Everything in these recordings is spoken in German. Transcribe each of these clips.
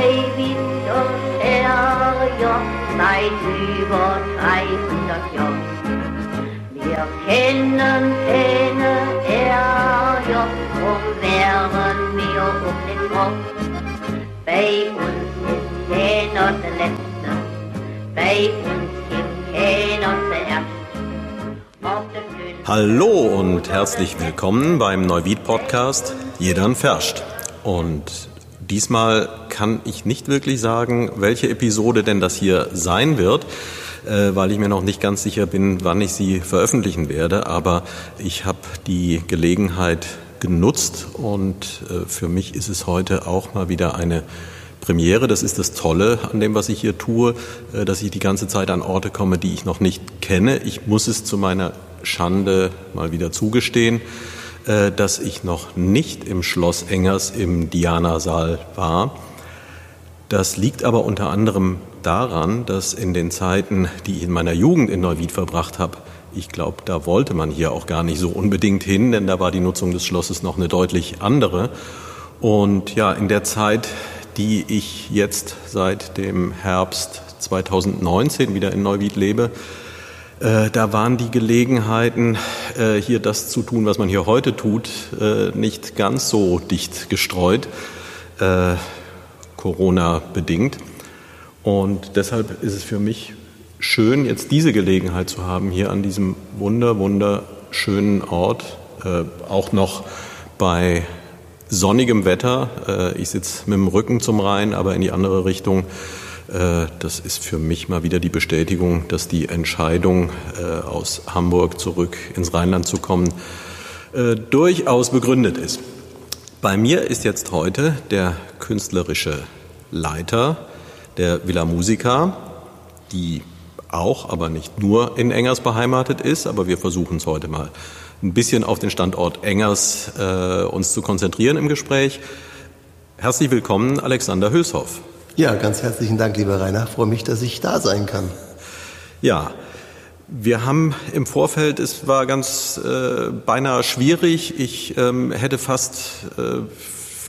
Eiwind und Herrjoch seit über 300 Jahren. Wir kennen keine Erjoch, drum wären wir um den Kopf. Bei uns ist keiner der Letzte, bei uns gibt keiner zuerst. Hallo und herzlich willkommen beim Neuwied Podcast Jedern Ferscht. Und diesmal kann ich nicht wirklich sagen, welche Episode denn das hier sein wird, äh, weil ich mir noch nicht ganz sicher bin, wann ich sie veröffentlichen werde. Aber ich habe die Gelegenheit genutzt und äh, für mich ist es heute auch mal wieder eine Premiere. Das ist das Tolle an dem, was ich hier tue, äh, dass ich die ganze Zeit an Orte komme, die ich noch nicht kenne. Ich muss es zu meiner Schande mal wieder zugestehen, dass ich noch nicht im Schloss Engers im Diana-Saal war. Das liegt aber unter anderem daran, dass in den Zeiten, die ich in meiner Jugend in Neuwied verbracht habe, ich glaube, da wollte man hier auch gar nicht so unbedingt hin, denn da war die Nutzung des Schlosses noch eine deutlich andere. Und ja, in der Zeit, die ich jetzt seit dem Herbst 2019 wieder in Neuwied lebe, äh, da waren die Gelegenheiten, äh, hier das zu tun, was man hier heute tut, äh, nicht ganz so dicht gestreut, äh, Corona bedingt. Und deshalb ist es für mich schön, jetzt diese Gelegenheit zu haben, hier an diesem wunder, wunderschönen Ort, äh, auch noch bei sonnigem Wetter. Äh, ich sitze mit dem Rücken zum Rhein, aber in die andere Richtung äh, das ist für mich mal wieder die Bestätigung, dass die Entscheidung, äh, aus Hamburg zurück ins Rheinland zu kommen, äh, durchaus begründet ist. Bei mir ist jetzt heute der künstlerische Leiter der Villa Musica, die auch, aber nicht nur in Engers beheimatet ist, aber wir versuchen es heute mal ein bisschen auf den Standort Engers äh, uns zu konzentrieren im Gespräch. Herzlich willkommen, Alexander Hülshoff. Ja, ganz herzlichen Dank, lieber Rainer. Ich freue mich, dass ich da sein kann. Ja, wir haben im Vorfeld, es war ganz äh, beinahe schwierig. Ich ähm, hätte fast äh,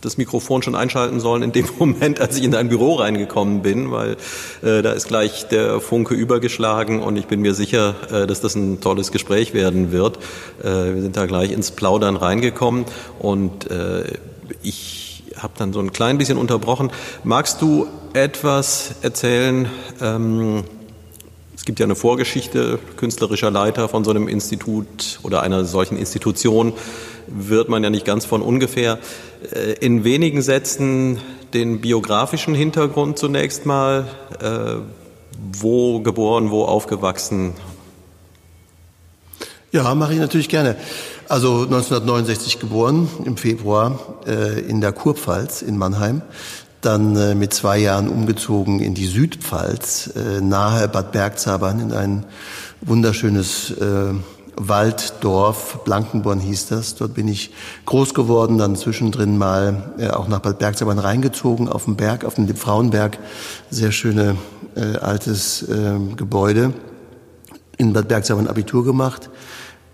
das Mikrofon schon einschalten sollen in dem Moment, als ich in dein Büro reingekommen bin, weil äh, da ist gleich der Funke übergeschlagen und ich bin mir sicher, äh, dass das ein tolles Gespräch werden wird. Äh, wir sind da gleich ins Plaudern reingekommen und äh, ich habe dann so ein klein bisschen unterbrochen. Magst du etwas erzählen? Ähm, es gibt ja eine Vorgeschichte, künstlerischer Leiter von so einem Institut oder einer solchen Institution wird man ja nicht ganz von ungefähr. Äh, in wenigen Sätzen den biografischen Hintergrund zunächst mal. Äh, wo geboren, wo aufgewachsen? Ja, mache ich natürlich gerne. Also 1969 geboren, im Februar äh, in der Kurpfalz in Mannheim. Dann äh, mit zwei Jahren umgezogen in die Südpfalz, äh, nahe Bad Bergzabern, in ein wunderschönes äh, Walddorf, Blankenborn hieß das. Dort bin ich groß geworden, dann zwischendrin mal äh, auch nach Bad Bergzabern reingezogen, auf dem Berg, auf dem Frauenberg. Sehr schöne äh, altes äh, Gebäude. In Bad Bergzabern Abitur gemacht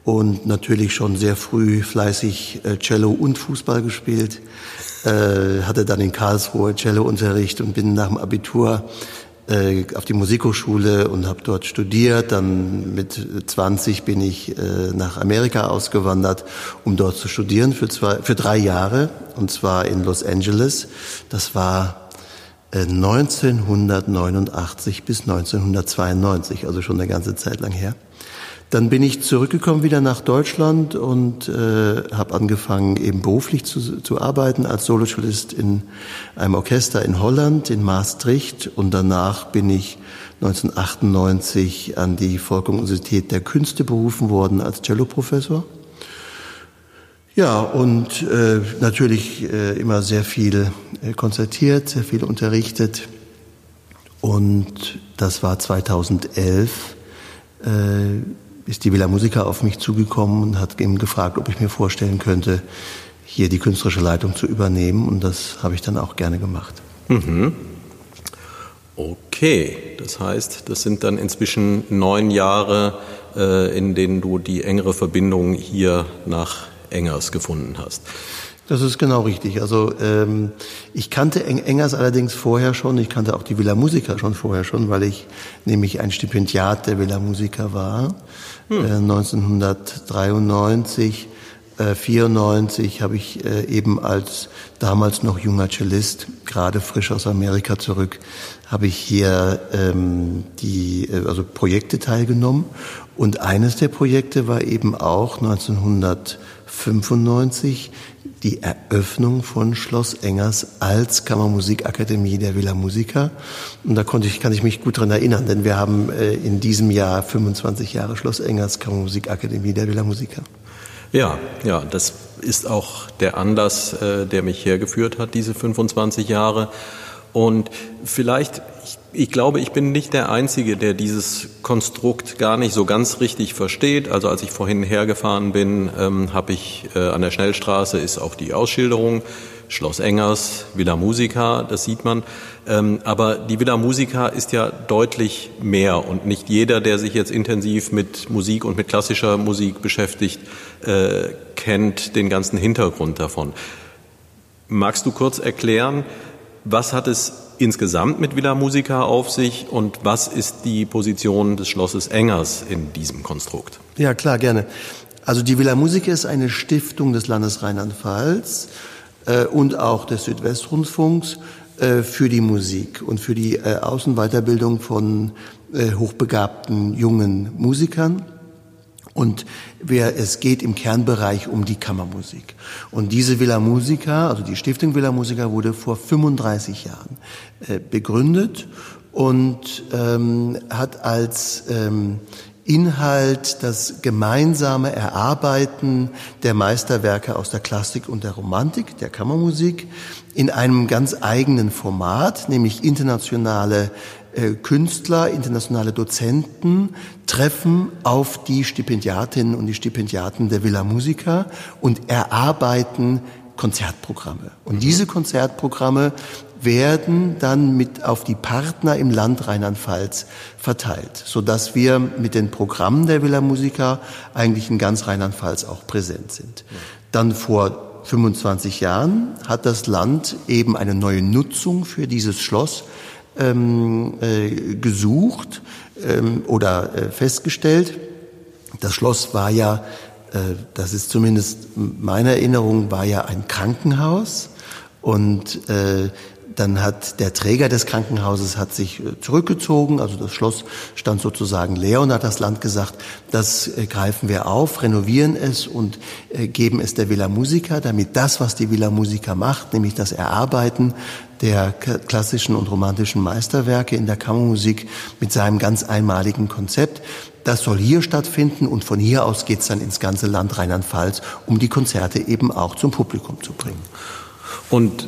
und natürlich schon sehr früh fleißig äh, Cello und Fußball gespielt. Äh, hatte dann in Karlsruhe Cellounterricht und bin nach dem Abitur äh, auf die Musikhochschule und habe dort studiert. Dann mit 20 bin ich äh, nach Amerika ausgewandert, um dort zu studieren für, zwei, für drei Jahre und zwar in Los Angeles. Das war 1989 äh, bis 1992, also schon eine ganze Zeit lang her. Dann bin ich zurückgekommen wieder nach Deutschland und äh, habe angefangen, eben beruflich zu, zu arbeiten als Solosolist in einem Orchester in Holland, in Maastricht. Und danach bin ich 1998 an die Volksuniversität der Künste berufen worden als Celloprofessor. Ja, und äh, natürlich äh, immer sehr viel äh, konzertiert, sehr viel unterrichtet. Und das war 2011. Ist die Villa Musica auf mich zugekommen und hat eben gefragt, ob ich mir vorstellen könnte, hier die künstlerische Leitung zu übernehmen. Und das habe ich dann auch gerne gemacht. Mhm. Okay, das heißt, das sind dann inzwischen neun Jahre, äh, in denen du die engere Verbindung hier nach Engers gefunden hast. Das ist genau richtig. Also ähm, ich kannte Engers allerdings vorher schon. Ich kannte auch die Villa Musica schon vorher schon, weil ich nämlich ein Stipendiat der Villa Musica war. Hm. Äh, 1993, äh, 94 habe ich äh, eben als damals noch junger Cellist, gerade frisch aus Amerika zurück, habe ich hier ähm, die äh, also Projekte teilgenommen. Und eines der Projekte war eben auch 1995 die Eröffnung von Schloss Engers als Kammermusikakademie der Villa Musica. Und da konnte ich, kann ich mich gut dran erinnern, denn wir haben äh, in diesem Jahr 25 Jahre Schloss Engers Kammermusikakademie der Villa Musica. Ja, ja, das ist auch der Anlass, äh, der mich hergeführt hat, diese 25 Jahre. Und vielleicht, ich, ich, glaube, ich bin nicht der Einzige, der dieses Konstrukt gar nicht so ganz richtig versteht. Also als ich vorhin hergefahren bin, ähm, habe ich äh, an der Schnellstraße ist auch die Ausschilderung Schloss Engers, Villa Musica, das sieht man. Ähm, aber die Villa Musica ist ja deutlich mehr und nicht jeder, der sich jetzt intensiv mit Musik und mit klassischer Musik beschäftigt, äh, kennt den ganzen Hintergrund davon. Magst du kurz erklären, was hat es insgesamt mit Villa Musica auf sich und was ist die Position des Schlosses Engers in diesem Konstrukt? Ja, klar, gerne. Also die Villa Musica ist eine Stiftung des Landes Rheinland-Pfalz äh, und auch des Südwestrundfunks äh, für die Musik und für die äh, Außenweiterbildung von äh, hochbegabten jungen Musikern. Und wer, es geht im Kernbereich um die Kammermusik. Und diese Villa Musica, also die Stiftung Villa Musica, wurde vor 35 Jahren äh, begründet und ähm, hat als ähm, Inhalt das gemeinsame Erarbeiten der Meisterwerke aus der Klassik und der Romantik, der Kammermusik, in einem ganz eigenen Format, nämlich internationale Künstler, internationale Dozenten treffen auf die Stipendiatinnen und die Stipendiaten der Villa Musica und erarbeiten Konzertprogramme. Und diese Konzertprogramme werden dann mit auf die Partner im Land Rheinland-Pfalz verteilt, so dass wir mit den Programmen der Villa Musica eigentlich in ganz Rheinland-Pfalz auch präsent sind. Dann vor 25 Jahren hat das Land eben eine neue Nutzung für dieses Schloss ähm, äh, gesucht ähm, oder äh, festgestellt. Das Schloss war ja, äh, das ist zumindest meine Erinnerung, war ja ein Krankenhaus und äh, dann hat der Träger des Krankenhauses hat sich äh, zurückgezogen, also das Schloss stand sozusagen leer und hat das Land gesagt, das äh, greifen wir auf, renovieren es und äh, geben es der Villa Musica, damit das, was die Villa Musica macht, nämlich das Erarbeiten der klassischen und romantischen Meisterwerke in der Kammermusik mit seinem ganz einmaligen Konzept, das soll hier stattfinden und von hier aus geht's dann ins ganze Land Rheinland-Pfalz, um die Konzerte eben auch zum Publikum zu bringen. Und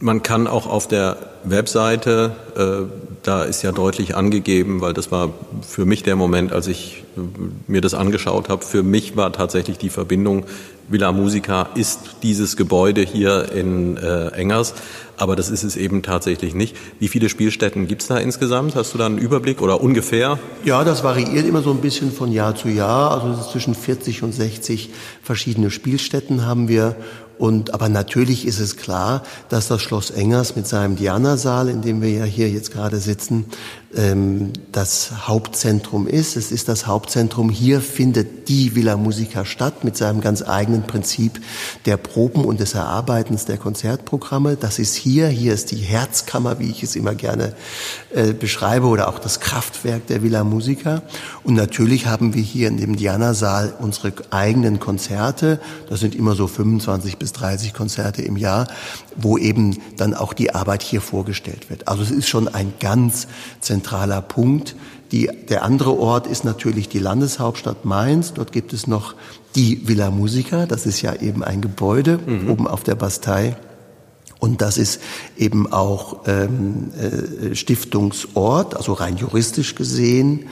man kann auch auf der Webseite, äh, da ist ja deutlich angegeben, weil das war für mich der Moment, als ich äh, mir das angeschaut habe. Für mich war tatsächlich die Verbindung Villa Musica ist dieses Gebäude hier in äh, Engers, aber das ist es eben tatsächlich nicht. Wie viele Spielstätten gibt es da insgesamt? Hast du da einen Überblick oder ungefähr? Ja, das variiert immer so ein bisschen von Jahr zu Jahr. Also zwischen 40 und 60 verschiedene Spielstätten haben wir und, aber natürlich ist es klar, dass das Schloss Engers mit seinem Diana-Saal, in dem wir ja hier jetzt gerade sitzen, ähm, das Hauptzentrum ist. Es ist das Hauptzentrum. Hier findet die Villa Musica statt mit seinem ganz eigenen Prinzip der Proben und des Erarbeitens der Konzertprogramme. Das ist hier. Hier ist die Herzkammer, wie ich es immer gerne äh, beschreibe, oder auch das Kraftwerk der Villa Musica. Und natürlich haben wir hier in dem Diana-Saal unsere eigenen Konzerte. Das sind immer so 25 bis 30 Konzerte im Jahr, wo eben dann auch die Arbeit hier vorgestellt wird. Also es ist schon ein ganz zentraler Punkt. Die, der andere Ort ist natürlich die Landeshauptstadt Mainz. Dort gibt es noch die Villa Musica. Das ist ja eben ein Gebäude mhm. oben auf der Bastei. Und das ist eben auch ähm, äh, Stiftungsort, also rein juristisch gesehen.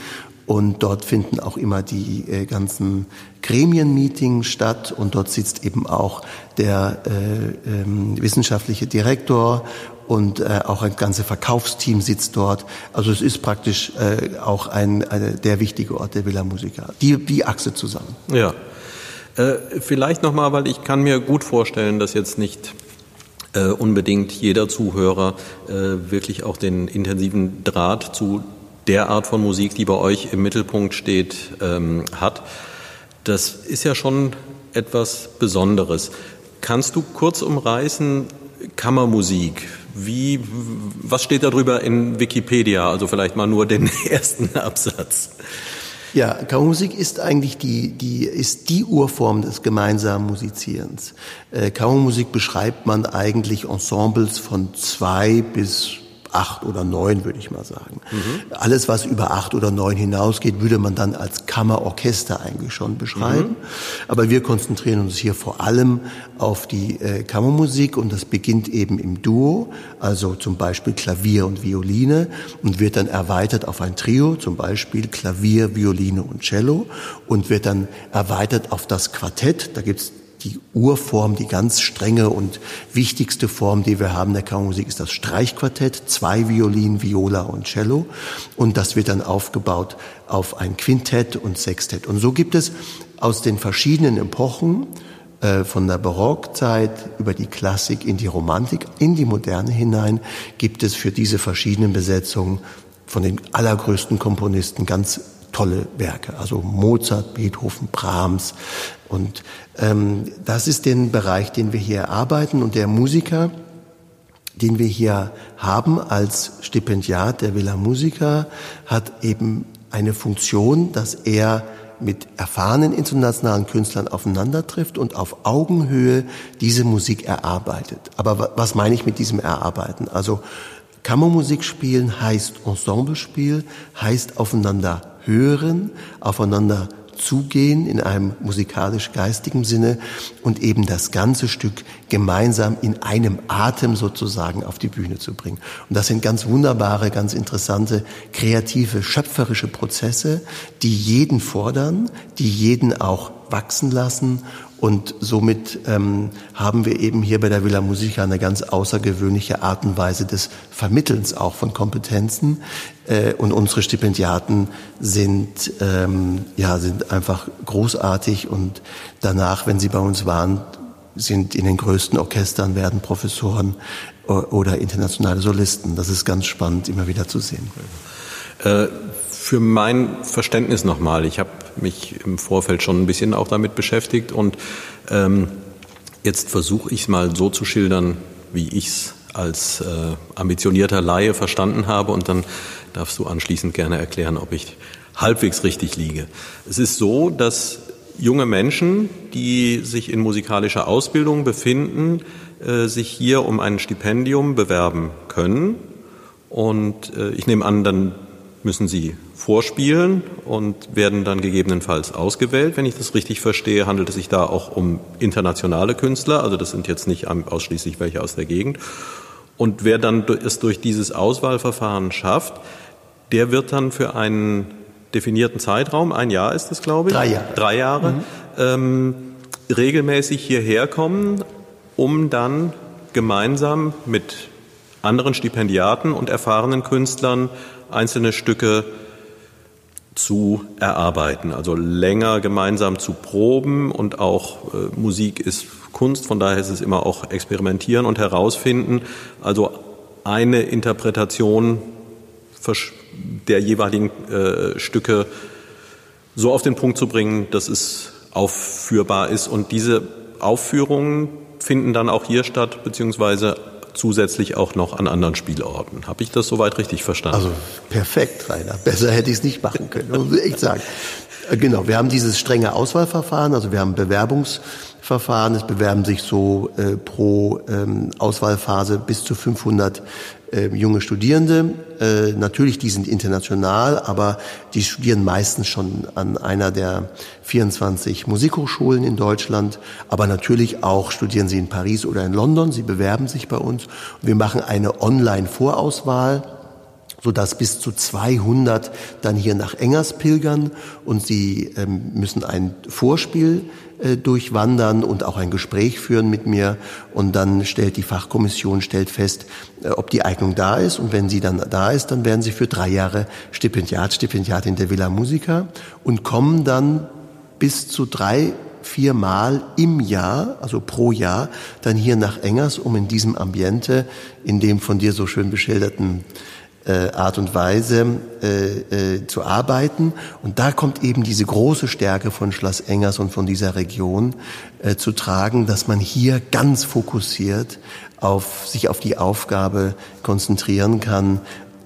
Und dort finden auch immer die äh, ganzen Gremienmeetings statt. Und dort sitzt eben auch der äh, ähm, wissenschaftliche Direktor und äh, auch ein ganzes Verkaufsteam sitzt dort. Also es ist praktisch äh, auch ein, eine, der wichtige Ort der Villa Musica. Die, die Achse zusammen. Ja. Äh, vielleicht nochmal, weil ich kann mir gut vorstellen, dass jetzt nicht äh, unbedingt jeder Zuhörer äh, wirklich auch den intensiven Draht zu der Art von Musik, die bei euch im Mittelpunkt steht, ähm, hat. Das ist ja schon etwas Besonderes. Kannst du kurz umreißen, Kammermusik, wie, was steht darüber in Wikipedia? Also vielleicht mal nur den ersten Absatz. Ja, Kammermusik ist eigentlich die, die, ist die Urform des gemeinsamen Musizierens. Äh, Kammermusik beschreibt man eigentlich Ensembles von zwei bis acht oder neun, würde ich mal sagen. Mhm. Alles, was über acht oder neun hinausgeht, würde man dann als Kammerorchester eigentlich schon beschreiben. Mhm. Aber wir konzentrieren uns hier vor allem auf die äh, Kammermusik und das beginnt eben im Duo, also zum Beispiel Klavier und Violine und wird dann erweitert auf ein Trio, zum Beispiel Klavier, Violine und Cello und wird dann erweitert auf das Quartett. Da gibt's die Urform, die ganz strenge und wichtigste Form, die wir haben der Kammermusik, ist das Streichquartett, zwei Violinen, Viola und Cello. Und das wird dann aufgebaut auf ein Quintett und Sextett. Und so gibt es aus den verschiedenen Epochen, äh, von der Barockzeit über die Klassik in die Romantik, in die Moderne hinein, gibt es für diese verschiedenen Besetzungen von den allergrößten Komponisten ganz tolle Werke, also Mozart, Beethoven, Brahms. Und ähm, das ist den Bereich, den wir hier arbeiten. Und der Musiker, den wir hier haben als Stipendiat der Villa Musica, hat eben eine Funktion, dass er mit erfahrenen internationalen Künstlern aufeinander trifft und auf Augenhöhe diese Musik erarbeitet. Aber was meine ich mit diesem Erarbeiten? Also Kammermusik spielen heißt Ensemblespiel, heißt aufeinander hören, aufeinander zugehen in einem musikalisch-geistigen Sinne und eben das ganze Stück gemeinsam in einem Atem sozusagen auf die Bühne zu bringen. Und das sind ganz wunderbare, ganz interessante, kreative, schöpferische Prozesse, die jeden fordern, die jeden auch wachsen lassen und somit ähm, haben wir eben hier bei der Villa Musica eine ganz außergewöhnliche Art und Weise des Vermittelns auch von Kompetenzen. Äh, und unsere Stipendiaten sind, ähm, ja, sind einfach großartig und danach, wenn sie bei uns waren, sind in den größten Orchestern, werden Professoren oder internationale Solisten. Das ist ganz spannend, immer wieder zu sehen. Äh, für mein Verständnis nochmal, ich habe mich im Vorfeld schon ein bisschen auch damit beschäftigt und ähm, jetzt versuche ich es mal so zu schildern, wie ich es als äh, ambitionierter Laie verstanden habe und dann darfst du anschließend gerne erklären, ob ich halbwegs richtig liege. Es ist so, dass junge Menschen, die sich in musikalischer Ausbildung befinden, äh, sich hier um ein Stipendium bewerben können. Und äh, ich nehme an, dann müssen sie vorspielen und werden dann gegebenenfalls ausgewählt. Wenn ich das richtig verstehe, handelt es sich da auch um internationale Künstler, also das sind jetzt nicht ausschließlich welche aus der Gegend. Und wer dann es durch dieses Auswahlverfahren schafft, der wird dann für einen definierten Zeitraum, ein Jahr ist es, glaube ich, drei Jahre, drei Jahre mhm. ähm, regelmäßig hierher kommen, um dann gemeinsam mit anderen Stipendiaten und erfahrenen Künstlern einzelne Stücke zu erarbeiten, also länger gemeinsam zu proben und auch äh, Musik ist Kunst, von daher ist es immer auch experimentieren und herausfinden, also eine Interpretation der jeweiligen äh, Stücke so auf den Punkt zu bringen, dass es aufführbar ist. Und diese Aufführungen finden dann auch hier statt, beziehungsweise zusätzlich auch noch an anderen Spielorten. Habe ich das soweit richtig verstanden? Also perfekt, Rainer. Besser hätte ich es nicht machen können, muss ich sagen. Äh, genau, wir haben dieses strenge Auswahlverfahren, also wir haben Bewerbungsverfahren. Es bewerben sich so äh, pro ähm, Auswahlphase bis zu 500 äh, junge Studierende. Äh, natürlich, die sind international, aber die studieren meistens schon an einer der 24 Musikhochschulen in Deutschland. Aber natürlich auch studieren sie in Paris oder in London. Sie bewerben sich bei uns. wir machen eine Online-Vorauswahl sodass bis zu 200 dann hier nach Engers pilgern und sie ähm, müssen ein Vorspiel durchwandern und auch ein Gespräch führen mit mir. Und dann stellt die Fachkommission stellt fest, äh, ob die Eignung da ist. Und wenn sie dann da ist, dann werden sie für drei Jahre Stipendiat, Stipendiatin der Villa Musica und kommen dann bis zu drei viermal im Jahr, also pro Jahr, dann hier nach Engers, um in diesem Ambiente, in dem von dir so schön beschilderten äh, Art und Weise äh, äh, zu arbeiten. Und da kommt eben diese große Stärke von Schloss Engers und von dieser Region äh, zu tragen, dass man hier ganz fokussiert auf, sich auf die Aufgabe konzentrieren kann,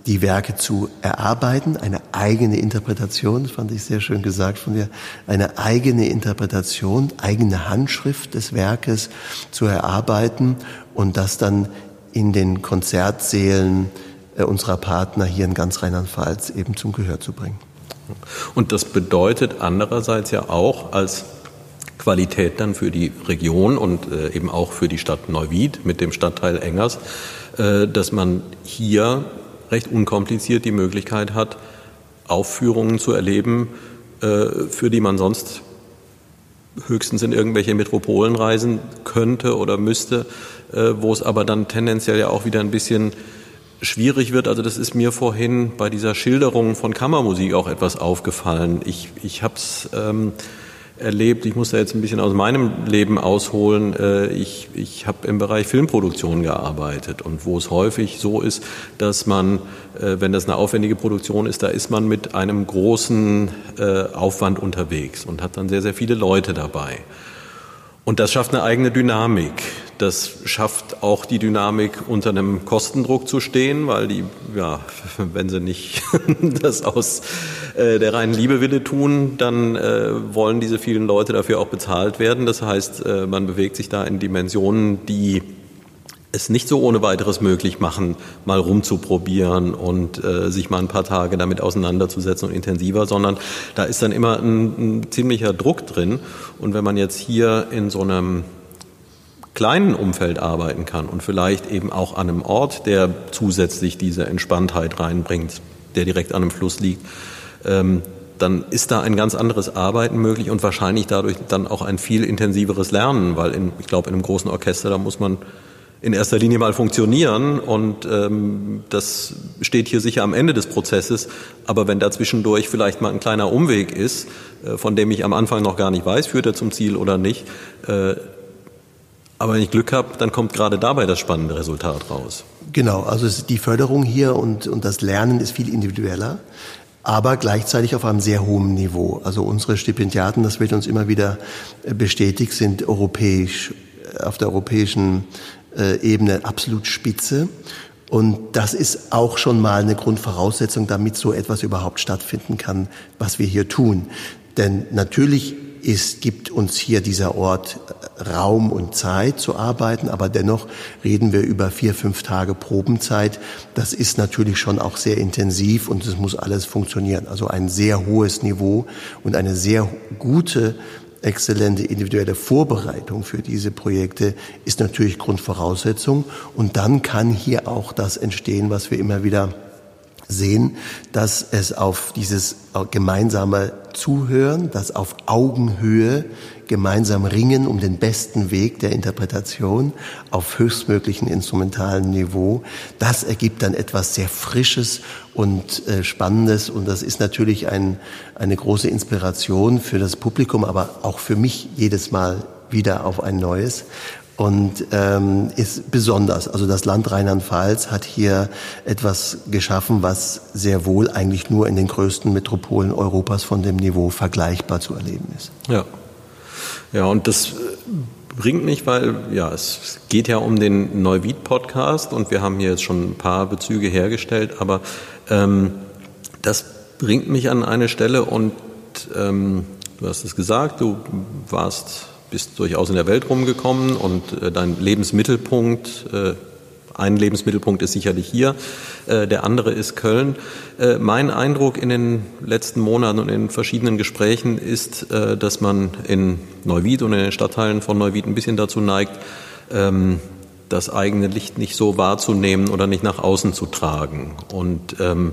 die Werke zu erarbeiten, eine eigene Interpretation, das fand ich sehr schön gesagt von dir, eine eigene Interpretation, eigene Handschrift des Werkes zu erarbeiten und das dann in den Konzertsälen unserer Partner hier in ganz Rheinland-Pfalz eben zum Gehör zu bringen. Und das bedeutet andererseits ja auch als Qualität dann für die Region und äh, eben auch für die Stadt Neuwied mit dem Stadtteil Engers, äh, dass man hier recht unkompliziert die Möglichkeit hat, Aufführungen zu erleben, äh, für die man sonst höchstens in irgendwelche Metropolen reisen könnte oder müsste, äh, wo es aber dann tendenziell ja auch wieder ein bisschen schwierig wird. Also das ist mir vorhin bei dieser Schilderung von Kammermusik auch etwas aufgefallen. Ich, ich habe es ähm, erlebt. Ich muss da jetzt ein bisschen aus meinem Leben ausholen. Äh, ich, ich habe im Bereich Filmproduktion gearbeitet und wo es häufig so ist, dass man, äh, wenn das eine aufwendige Produktion ist, da ist man mit einem großen äh, Aufwand unterwegs und hat dann sehr, sehr viele Leute dabei. Und das schafft eine eigene Dynamik. Das schafft auch die Dynamik, unter einem Kostendruck zu stehen, weil die, ja, wenn sie nicht das aus äh, der reinen Liebewille tun, dann äh, wollen diese vielen Leute dafür auch bezahlt werden. Das heißt, äh, man bewegt sich da in Dimensionen, die es nicht so ohne weiteres möglich machen, mal rumzuprobieren und äh, sich mal ein paar Tage damit auseinanderzusetzen und intensiver, sondern da ist dann immer ein, ein ziemlicher Druck drin. Und wenn man jetzt hier in so einem kleinen Umfeld arbeiten kann und vielleicht eben auch an einem Ort, der zusätzlich diese Entspanntheit reinbringt, der direkt an einem Fluss liegt, ähm, dann ist da ein ganz anderes Arbeiten möglich und wahrscheinlich dadurch dann auch ein viel intensiveres Lernen, weil in, ich glaube, in einem großen Orchester, da muss man in erster Linie mal funktionieren und ähm, das steht hier sicher am Ende des Prozesses. Aber wenn da zwischendurch vielleicht mal ein kleiner Umweg ist, äh, von dem ich am Anfang noch gar nicht weiß, führt er zum Ziel oder nicht, äh, aber wenn ich Glück habe, dann kommt gerade dabei das spannende Resultat raus. Genau, also die Förderung hier und, und das Lernen ist viel individueller, aber gleichzeitig auf einem sehr hohen Niveau. Also unsere Stipendiaten, das wird uns immer wieder äh, bestätigt, sind europäisch, äh, auf der europäischen äh, Ebene absolut spitze. Und das ist auch schon mal eine Grundvoraussetzung, damit so etwas überhaupt stattfinden kann, was wir hier tun. Denn natürlich ist, gibt uns hier dieser Ort äh, Raum und Zeit zu arbeiten, aber dennoch reden wir über vier, fünf Tage Probenzeit. Das ist natürlich schon auch sehr intensiv und es muss alles funktionieren. Also ein sehr hohes Niveau und eine sehr gute exzellente individuelle Vorbereitung für diese Projekte ist natürlich Grundvoraussetzung. Und dann kann hier auch das entstehen, was wir immer wieder sehen, dass es auf dieses gemeinsame Zuhören, das auf Augenhöhe gemeinsam ringen um den besten Weg der Interpretation auf höchstmöglichen instrumentalen Niveau, das ergibt dann etwas sehr Frisches und äh, Spannendes. Und das ist natürlich ein, eine große Inspiration für das Publikum, aber auch für mich jedes Mal wieder auf ein neues und ähm, ist besonders. Also das Land Rheinland-Pfalz hat hier etwas geschaffen, was sehr wohl eigentlich nur in den größten Metropolen Europas von dem Niveau vergleichbar zu erleben ist. Ja, ja und das bringt mich, weil ja es geht ja um den Neuwied-Podcast und wir haben hier jetzt schon ein paar Bezüge hergestellt, aber ähm, das bringt mich an eine Stelle und ähm, du hast es gesagt, du warst bist durchaus in der Welt rumgekommen und äh, dein Lebensmittelpunkt, äh, ein Lebensmittelpunkt ist sicherlich hier, äh, der andere ist Köln. Äh, mein Eindruck in den letzten Monaten und in verschiedenen Gesprächen ist, äh, dass man in Neuwied und in den Stadtteilen von Neuwied ein bisschen dazu neigt, ähm, das eigene Licht nicht so wahrzunehmen oder nicht nach außen zu tragen. Und ähm,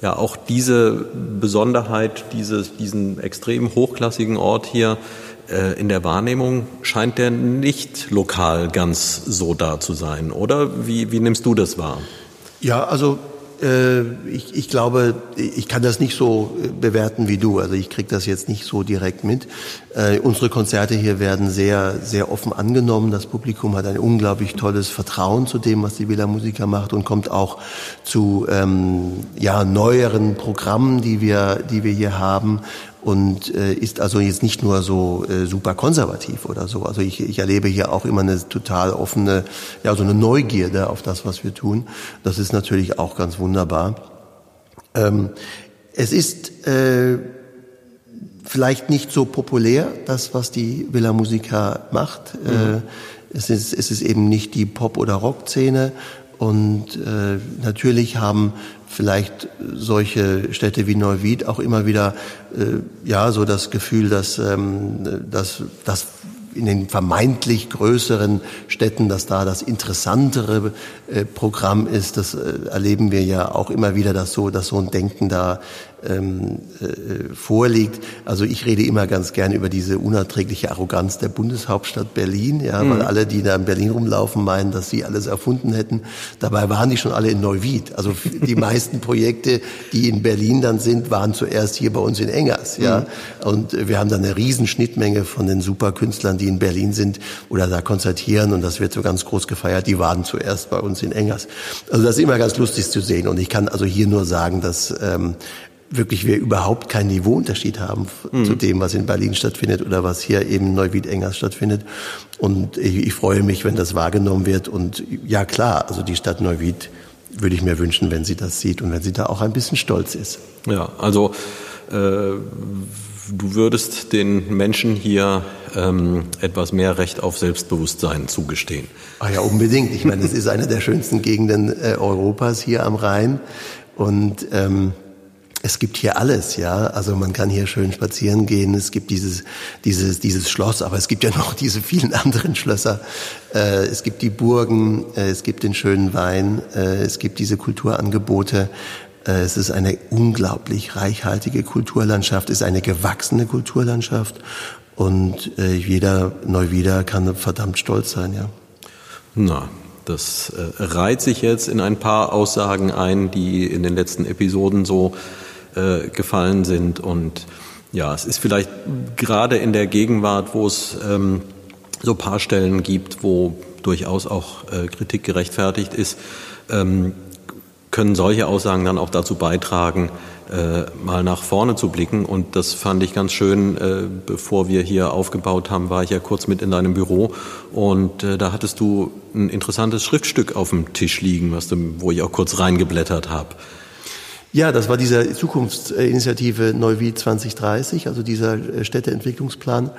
ja, auch diese Besonderheit, dieses, diesen extrem hochklassigen Ort hier, in der Wahrnehmung scheint der nicht lokal ganz so da zu sein, oder? Wie, wie nimmst du das wahr? Ja, also Äh, ich, ich glaube, ich kann das nicht so äh, bewerten wie du. Also ich kriege das jetzt nicht so direkt mit. Äh, unsere Konzerte hier werden sehr, sehr offen angenommen. Das Publikum hat ein unglaublich tolles Vertrauen zu dem, was die Villa Musica macht und kommt auch zu ähm, ja, neueren Programmen, die wir, die wir hier haben und äh, ist also jetzt nicht nur so äh, super konservativ oder so. Also ich, ich erlebe hier auch immer eine total offene, ja, so eine Neugierde auf das, was wir tun. Das ist natürlich auch ganz wunderbar. Ähm, es ist äh, vielleicht nicht so populär, das, was die Villa Musica macht. Mhm. Äh, es, ist, es ist eben nicht die Pop- oder Rock-Szene. Und äh, natürlich haben vielleicht solche Städte wie Neuwied auch immer wieder äh, ja so das Gefühl, dass, ähm, dass, dass in den vermeintlich größeren Städten, dass da das interessantere äh, Programm ist. Das äh, erleben wir ja auch immer wieder, dass so, dass so ein Denken da ähm, äh, vorliegt. Also ich rede immer ganz gern über diese unerträgliche Arroganz der Bundeshauptstadt Berlin, ja, mhm. weil alle, die da in Berlin rumlaufen, meinen, dass sie alles erfunden hätten. Dabei waren die schon alle in Neuwied. Also die meisten Projekte, die in Berlin dann sind, waren zuerst hier bei uns in Engers, ja. Mhm. Und wir haben dann eine Riesenschnittmenge von den Superkünstlern, die in Berlin sind oder da konzertieren und das wird so ganz groß gefeiert. Die waren zuerst bei uns in Engers. Also das ist immer ganz lustig zu sehen und ich kann also hier nur sagen, dass ähm, wirklich wir überhaupt keinen Niveauunterschied haben mhm. zu dem, was in Berlin stattfindet oder was hier eben Neuwied-Engers stattfindet. Und ich, ich, freue mich, wenn das wahrgenommen wird. Und ja klar, also die Stadt Neuwied würde ich mir wünschen, wenn sie das sieht und wenn sie da auch ein bisschen stolz ist. Ja, also äh, du würdest den Menschen hier ähm, etwas mehr Recht auf Selbstbewusstsein zugestehen. Ah ja, unbedingt. Ich meine, es ist eine der schönsten Gegenden äh, Europas hier am Rhein. Und ähm, es gibt hier alles, ja. Also man kann hier schön spazieren gehen. Es gibt dieses, dieses, dieses Schloss, aber es gibt ja noch diese vielen anderen Schlösser. Äh, es gibt die Burgen, äh, es gibt den schönen Wein, äh, es gibt diese Kulturangebote. Es ist eine unglaublich reichhaltige Kulturlandschaft, es ist eine gewachsene Kulturlandschaft und jeder Neuwieder kann verdammt stolz sein, ja. Na, das reiht sich jetzt in ein paar Aussagen ein, die in den letzten Episoden so äh, gefallen sind. Und ja, es ist vielleicht gerade in der Gegenwart, wo es ähm, so paar Stellen gibt, wo durchaus auch äh, Kritik gerechtfertigt ist, ähm, können solche Aussagen dann auch dazu beitragen, äh, mal nach vorne zu blicken. Und das fand ich ganz schön. Äh, bevor wir hier aufgebaut haben, war ich ja kurz mit in deinem Büro und äh, da hattest du ein interessantes Schriftstück auf dem Tisch liegen, was du, wo ich auch kurz reingeblättert habe. Ja, das war diese Zukunftsinitiative Neuwied 2030, also dieser äh, Städteentwicklungsplan,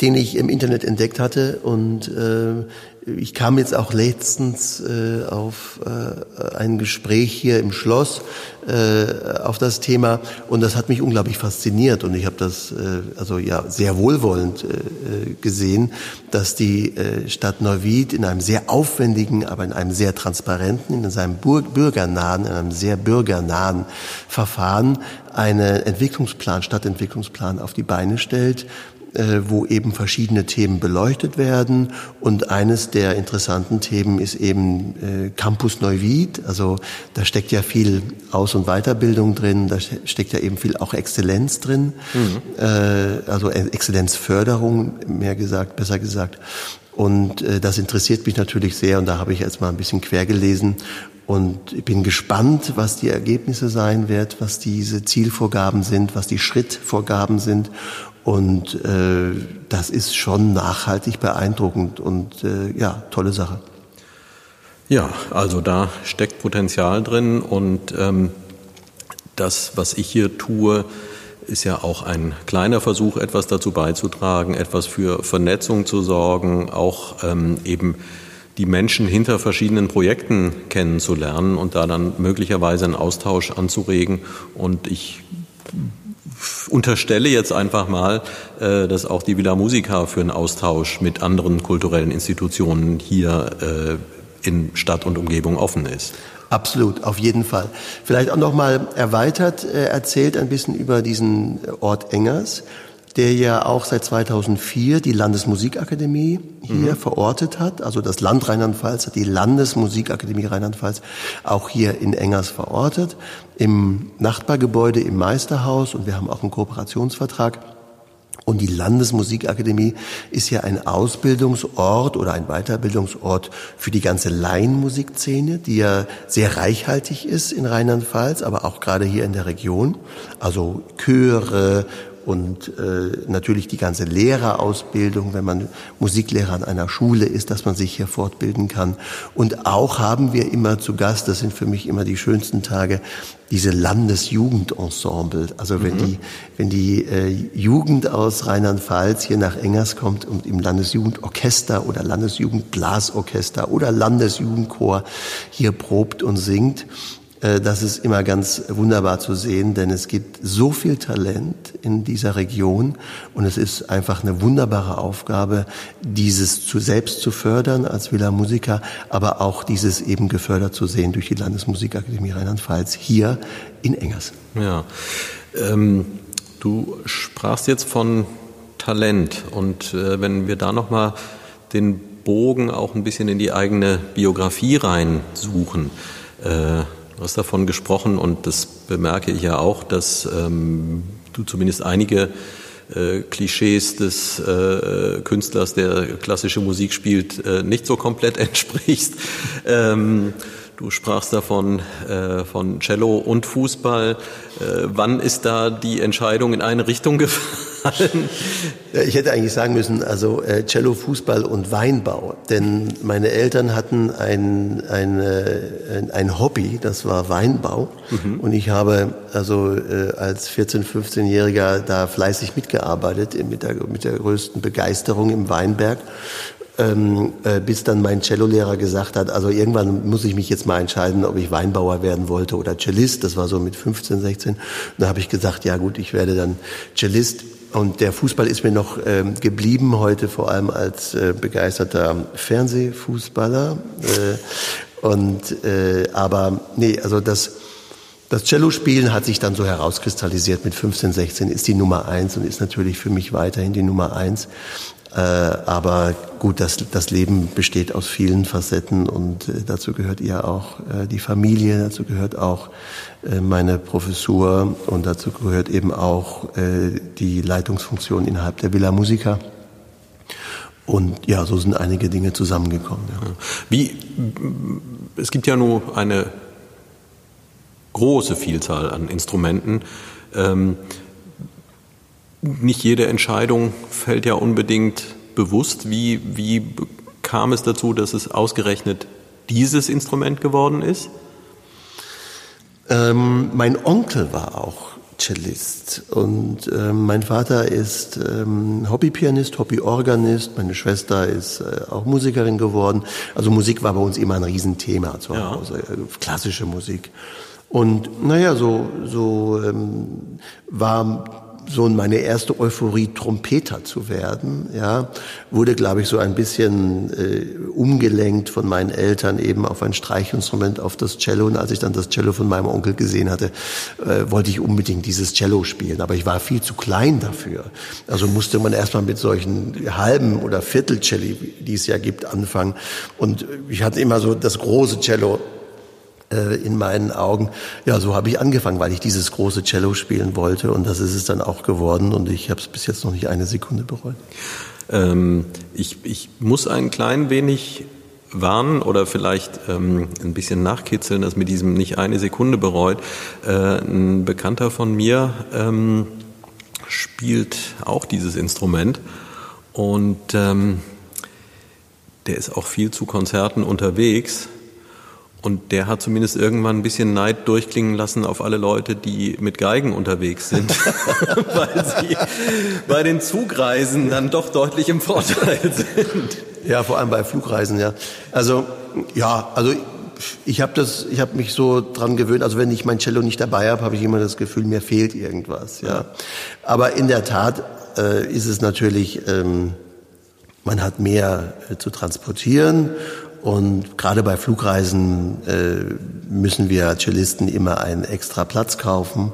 den ich im Internet entdeckt hatte. Und äh, ich kam jetzt auch letztens äh, auf äh, ein Gespräch hier im Schloss äh, auf das Thema und das hat mich unglaublich fasziniert und ich habe das äh, also ja sehr wohlwollend äh, gesehen, dass die äh, Stadt Neuwied in einem sehr aufwendigen, aber in einem sehr transparenten, in seinem bürgernahen, in einem sehr bürgernahen Verfahren einen Entwicklungsplan, Stadtentwicklungsplan auf die Beine stellt, äh, wo eben verschiedene Themen beleuchtet werden. Und eines der interessanten Themen ist eben äh, Campus Neuwied. Also da steckt ja viel Aus- und Weiterbildung drin, da steckt ja eben viel auch Exzellenz drin, mhm. äh, also Exzellenzförderung, mehr gesagt, besser gesagt. Und äh, das interessiert mich natürlich sehr und da habe ich jetzt mal ein bisschen quer gelesen und ich bin gespannt, was die Ergebnisse sein wird, was diese Zielvorgaben sind, was die Schrittvorgaben sind. Und äh, das ist schon nachhaltig beeindruckend und äh, ja, tolle Sache. Ja, also da steckt Potenzial drin und ähm, das, was ich hier tue, ist ja auch ein kleiner Versuch, etwas dazu beizutragen, etwas für Vernetzung zu sorgen, auch ähm, eben die Menschen hinter verschiedenen Projekten kennenzulernen und da dann möglicherweise einen Austausch anzuregen. Und ich unterstelle jetzt einfach mal, äh, dass auch die Villa Musica für einen Austausch mit anderen kulturellen Institutionen hier äh, in Stadt und Umgebung offen ist. Absolut, auf jeden Fall. Vielleicht auch noch mal erweitert äh, erzählt ein bisschen über diesen Ort Engers. Der ja auch seit 2004 die Landesmusikakademie hier mhm. verortet hat. Also das Land Rheinland-Pfalz hat die Landesmusikakademie Rheinland-Pfalz auch hier in Engers verortet, im Nachbargebäude im Meisterhaus und wir haben auch einen Kooperationsvertrag. Und die Landesmusikakademie ist ja ein Ausbildungsort oder ein Weiterbildungsort für die ganze Laienmusikszene, die ja sehr reichhaltig ist in Rheinland-Pfalz, aber auch gerade hier in der Region. Also Chöre, und äh, natürlich die ganze Lehrerausbildung, wenn man Musiklehrer an einer Schule ist, dass man sich hier fortbilden kann. Und auch haben wir immer zu Gast, das sind für mich immer die schönsten Tage, diese Landesjugendensemble. Also wenn mhm. die, wenn die äh, Jugend aus Rheinland-Pfalz hier nach Engers kommt und im Landesjugendorchester oder Landesjugendblasorchester oder Landesjugendchor hier probt und singt, das ist immer ganz wunderbar zu sehen, denn es gibt so viel Talent in dieser Region und es ist einfach eine wunderbare Aufgabe, dieses zu selbst zu fördern als Villa Musica, aber auch dieses eben gefördert zu sehen durch die Landesmusikakademie Rheinland-Pfalz hier in Engers. Ja, ähm, du sprachst jetzt von Talent und äh, wenn wir da noch mal den Bogen auch ein bisschen in die eigene Biografie reinsuchen. Äh, Du hast davon gesprochen und das bemerke ich ja auch, dass ähm, du zumindest einige äh, Klischees des äh, Künstlers, der klassische Musik spielt, äh, nicht so komplett entsprichst. Ähm, du sprachst davon äh, von Cello und Fußball. Äh, wann ist da die Entscheidung in eine Richtung gefallen? Ich hätte eigentlich sagen müssen, also äh, Cello, Fußball und Weinbau. Denn meine Eltern hatten ein, ein, ein, ein Hobby, das war Weinbau. Mhm. Und ich habe also äh, als 14-, 15-Jähriger da fleißig mitgearbeitet, mit der, mit der größten Begeisterung im Weinberg. Ähm, äh, bis dann mein Cellolehrer gesagt hat, also irgendwann muss ich mich jetzt mal entscheiden, ob ich Weinbauer werden wollte oder Cellist. Das war so mit 15, 16. Und da habe ich gesagt, ja gut, ich werde dann Cellist. Und der Fußball ist mir noch ähm, geblieben, heute vor allem als äh, begeisterter Fernsehfußballer. Äh, und äh, aber nee, also das das Cello-Spielen hat sich dann so herauskristallisiert mit 15, 16, ist die Nummer eins und ist natürlich für mich weiterhin die Nummer eins. Äh, aber gut, das, das Leben besteht aus vielen Facetten und äh, dazu gehört ja auch äh, die Familie, dazu gehört auch äh, meine Professur und dazu gehört eben auch äh, die Leitungsfunktion innerhalb der Villa Musica. Und ja, so sind einige Dinge zusammengekommen. Ja. Wie, es gibt ja nur eine große Vielzahl an Instrumenten. Ähm, nicht jede Entscheidung fällt ja unbedingt bewusst. Wie, wie kam es dazu, dass es ausgerechnet dieses Instrument geworden ist? Ähm, mein Onkel war auch Cellist und ähm, mein Vater ist ähm, Hobbypianist, Hobbyorganist, meine Schwester ist äh, auch Musikerin geworden. Also Musik war bei uns immer ein Riesenthema zu Hause, ja. Äh, klassische Musik. Und naja, so, so ähm, war so meine erste Euphorie, Trompeter zu werden, ja, wurde, glaube ich, so ein bisschen äh, umgelenkt von meinen Eltern eben auf ein Streichinstrument, auf das Cello. Und als ich dann das Cello von meinem Onkel gesehen hatte, äh, wollte ich unbedingt dieses Cello spielen. Aber ich war viel zu klein dafür. Also musste man erstmal mit solchen halben oder Viertelcelli, die es ja gibt, anfangen. Und ich hatte immer so das große Cello in meinen Augen. Ja, so habe ich angefangen, weil ich dieses große Cello spielen wollte und das ist es dann auch geworden und ich habe es bis jetzt noch nicht eine Sekunde bereut. Ähm, ich, ich muss ein klein wenig warnen oder vielleicht ähm, ein bisschen nachkitzeln, dass mit diesem nicht eine Sekunde bereut. Äh, ein Bekannter von mir ähm, spielt auch dieses Instrument und ähm, der ist auch viel zu Konzerten unterwegs und der hat zumindest irgendwann ein bisschen Neid durchklingen lassen auf alle Leute, die mit Geigen unterwegs sind, weil sie bei den Zugreisen dann doch deutlich im Vorteil sind. Ja, vor allem bei Flugreisen, ja. Also ja, also ich habe das, ich habe mich so dran gewöhnt. Also wenn ich mein Cello nicht dabei habe, habe ich immer das Gefühl, mir fehlt irgendwas. Ja, aber in der Tat äh, ist es natürlich, ähm, man hat mehr äh, zu transportieren Und gerade bei Flugreisen äh, müssen wir Cellisten immer einen extra Platz kaufen.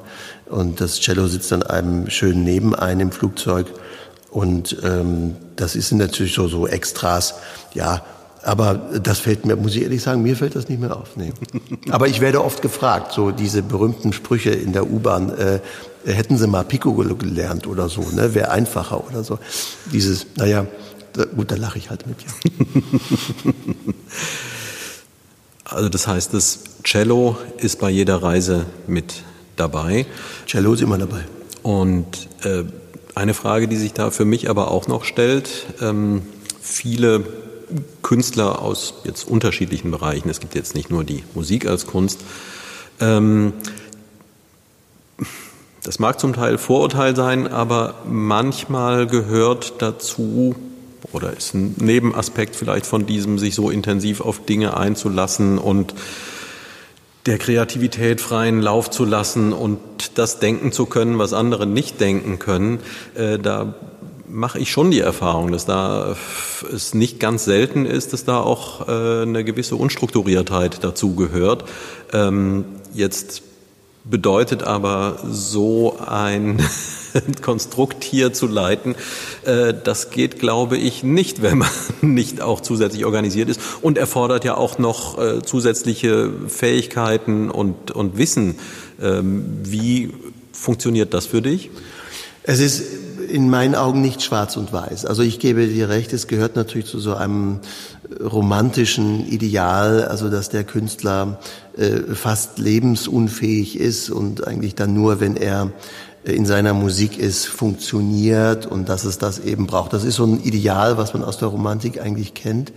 Und das Cello sitzt dann einem schön neben einem im Flugzeug. Und ähm, das ist natürlich so, so Extras. Ja, aber das fällt mir, muss ich ehrlich sagen, mir fällt das nicht mehr auf. Nee. Aber ich werde oft gefragt, so diese berühmten Sprüche in der U-Bahn, äh, hätten Sie mal Pico gelernt oder so, ne? wäre einfacher oder so. Dieses, naja, da, gut, da lache ich halt mit. Ja. also das heißt, das Cello ist bei jeder Reise mit dabei. Cello ist immer dabei. Und äh, eine Frage, die sich da für mich aber auch noch stellt, ähm, viele Künstler aus jetzt unterschiedlichen Bereichen, es gibt jetzt nicht nur die Musik als Kunst, ähm, das mag zum Teil Vorurteil sein, aber manchmal gehört dazu oder ist ein Nebenaspekt vielleicht von diesem, sich so intensiv auf Dinge einzulassen und der Kreativität freien Lauf zu lassen und das denken zu können, was andere nicht denken können, äh, da mache ich schon die Erfahrung, dass da es nicht ganz selten ist, dass da auch äh, eine gewisse Unstrukturiertheit dazu gehört. Ähm, jetzt bedeutet aber so ein Konstrukt hier zu leiten, äh, das geht, glaube ich, nicht, wenn man nicht auch zusätzlich organisiert ist und erfordert ja auch noch äh, zusätzliche Fähigkeiten und, und Wissen. Ähm, wie funktioniert das für dich? Es ist in meinen Augen nicht schwarz und weiß. Also ich gebe dir recht, es gehört natürlich zu so einem romantischen Ideal, also dass der Künstler äh, fast lebensunfähig ist und eigentlich dann nur, wenn er in seiner Musik ist, funktioniert und dass es das eben braucht. Das ist so ein Ideal, was man aus der Romantik eigentlich kennt.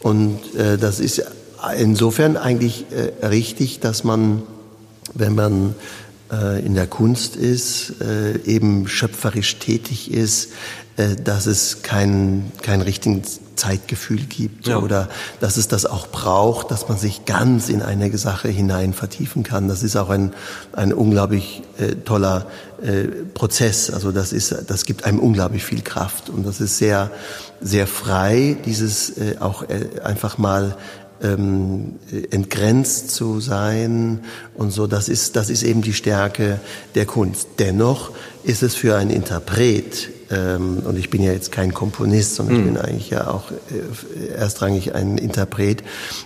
Und äh, das ist insofern eigentlich äh, richtig, dass man, wenn man äh, in der Kunst ist, äh, eben schöpferisch tätig ist, äh, dass es kein, kein richtigen Zeitgefühl gibt ja. oder dass es das auch braucht, dass man sich ganz in eine Sache hinein vertiefen kann. Das ist auch ein, ein unglaublich äh, toller äh, Prozess. Also das ist, das gibt einem unglaublich viel Kraft und das ist sehr, sehr frei, dieses äh, auch äh, einfach mal ähm, entgrenzt zu sein und so. Das ist, das ist eben die Stärke der Kunst. Dennoch ist es für einen Interpret ähm, und ich bin ja jetzt kein Komponist, sondern ich hm. bin eigentlich ja auch äh, erstrangig ein Interpret,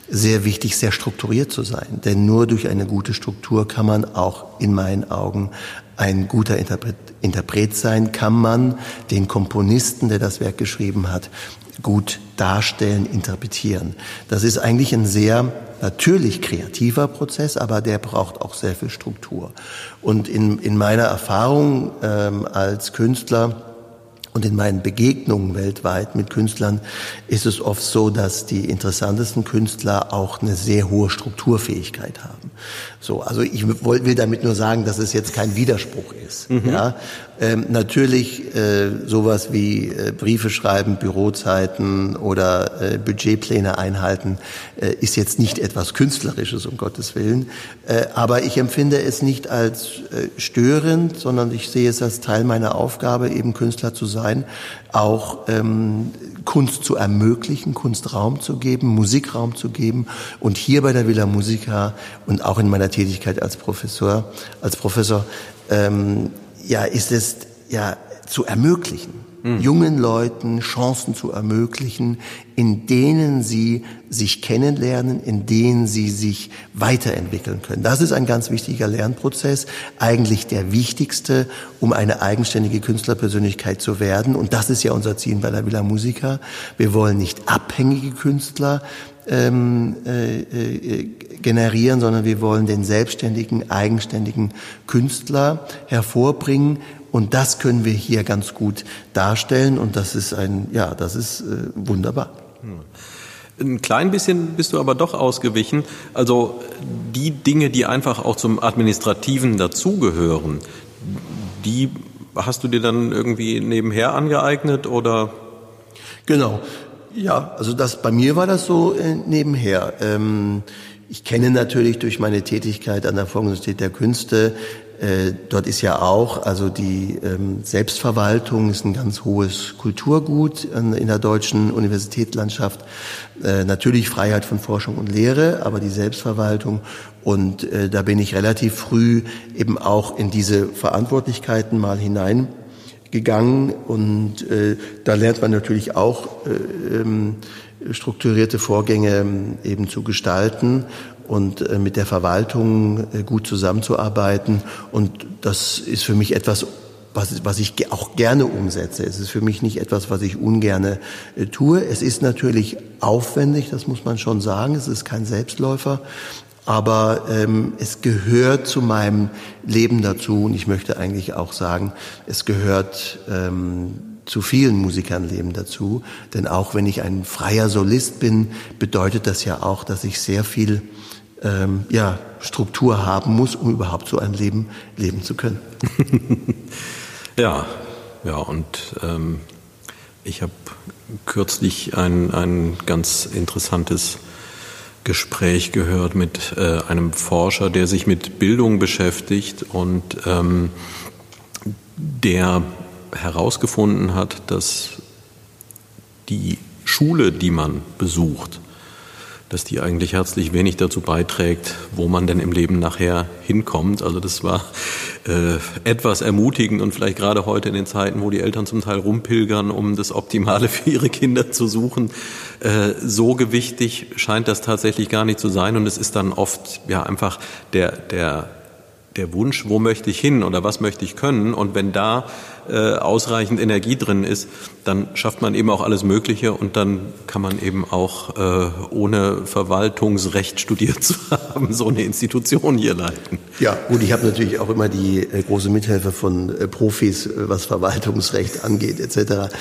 sehr wichtig, sehr strukturiert zu sein. Denn nur durch eine gute Struktur kann man auch in meinen Augen ein guter Interpret, Interpret sein, kann man den Komponisten, der das Werk geschrieben hat, gut darstellen, interpretieren. Das ist eigentlich ein sehr natürlich kreativer Prozess, aber der braucht auch sehr viel Struktur. Und in, in meiner Erfahrung ähm, als Künstler und in meinen Begegnungen weltweit mit Künstlern ist es oft so, dass die interessantesten Künstler auch eine sehr hohe Strukturfähigkeit haben. So, also ich will damit nur sagen, dass es jetzt kein Widerspruch ist. Mhm. Ja, ähm, natürlich äh, sowas wie äh, Briefe schreiben, Bürozeiten oder äh, Budgetpläne einhalten äh, ist jetzt nicht etwas Künstlerisches, um Gottes Willen. Äh, aber ich empfinde es nicht als äh, störend, sondern ich sehe es als Teil meiner Aufgabe, eben Künstler zu sein, auch ähm, Kunst zu ermöglichen, Kunstraum zu geben, Musikraum zu geben. Und hier bei der Villa Musica und auch in meiner Tätigkeit als Professor, als Professor, ähm, ja, ist es ja zu ermöglichen, mhm. jungen Leuten Chancen zu ermöglichen, in denen sie sich kennenlernen, in denen sie sich weiterentwickeln können. Das ist ein ganz wichtiger Lernprozess, eigentlich der wichtigste, um eine eigenständige Künstlerpersönlichkeit zu werden. Und das ist ja unser Ziel bei der Villa Musica. Wir wollen nicht abhängige Künstler ähm, äh, äh, generieren, sondern wir wollen den selbstständigen, eigenständigen Künstler hervorbringen. Und das können wir hier ganz gut darstellen. Und das ist ein, ja, das ist äh, wunderbar. Ein klein bisschen bist du aber doch ausgewichen. Also die Dinge, die einfach auch zum Administrativen dazugehören, die hast du dir dann irgendwie nebenher angeeignet oder? Genau. Ja, also das bei mir war das so äh, nebenher. Ähm, ich kenne natürlich durch meine Tätigkeit an der Universität der Künste äh, dort ist ja auch, also die ähm, Selbstverwaltung ist ein ganz hohes Kulturgut in, in der deutschen Universitätslandschaft. Äh, natürlich Freiheit von Forschung und Lehre, aber die Selbstverwaltung. Und äh, da bin ich relativ früh eben auch in diese Verantwortlichkeiten mal hinein gegangen und äh, da lernt man natürlich auch äh, ähm, strukturierte Vorgänge ähm, eben zu gestalten und äh, mit der Verwaltung äh, gut zusammenzuarbeiten. Und das ist für mich etwas, was, was ich auch gerne umsetze. Es ist für mich nicht etwas, was ich ungerne äh, tue. Es ist natürlich aufwendig, das muss man schon sagen. Es ist kein Selbstläufer. Aber ähm, es gehört zu meinem Leben dazu und ich möchte eigentlich auch sagen, es gehört ähm, zu vielen Musikern leben dazu. Denn auch wenn ich ein freier Solist bin, bedeutet das ja auch, dass ich sehr viel ähm, ja, Struktur haben muss, um überhaupt so ein Leben leben zu können. ja, ja, und ähm, ich habe kürzlich ein, ein ganz interessantes Gespräch gehört mit äh, einem Forscher, der sich mit Bildung beschäftigt und ähm, der herausgefunden hat, dass die Schule, die man besucht, dass die eigentlich herzlich wenig dazu beiträgt, wo man denn im Leben nachher hinkommt. Also das war äh, etwas ermutigend und vielleicht gerade heute in den Zeiten, wo die Eltern zum Teil rumpilgern, um das Optimale für ihre Kinder zu suchen, äh, so gewichtig scheint das tatsächlich gar nicht zu sein. Und es ist dann oft ja einfach der der der Wunsch, wo möchte ich hin oder was möchte ich können. Und wenn da äh, ausreichend Energie drin ist, dann schafft man eben auch alles Mögliche und dann kann man eben auch äh, ohne Verwaltungsrecht studiert zu haben so eine Institution hier leiten. Ja, gut, ich habe natürlich auch immer die äh, große Mithilfe von äh, Profis, äh, was Verwaltungsrecht angeht etc.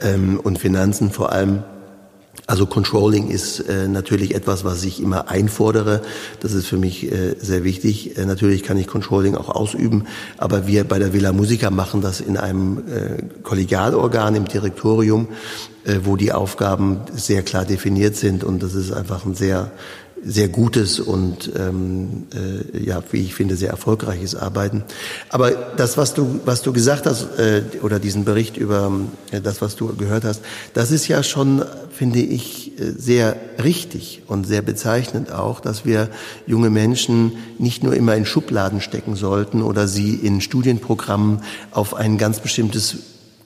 Ähm, und Finanzen vor allem. Also Controlling ist äh, natürlich etwas, was ich immer einfordere. Das ist für mich äh, sehr wichtig. Äh, natürlich kann ich Controlling auch ausüben, aber wir bei der Villa Musica machen das in einem äh, Kollegialorgan im Direktorium, äh, wo die Aufgaben sehr klar definiert sind und das ist einfach ein sehr sehr gutes und ähm, äh, ja, wie ich finde, sehr erfolgreiches Arbeiten. Aber das, was du, was du gesagt hast, äh, oder diesen Bericht über äh, das, was du gehört hast, das ist ja schon, finde ich, äh, sehr richtig und sehr bezeichnend auch, dass wir junge Menschen nicht nur immer in Schubladen stecken sollten oder sie in Studienprogrammen auf ein ganz bestimmtes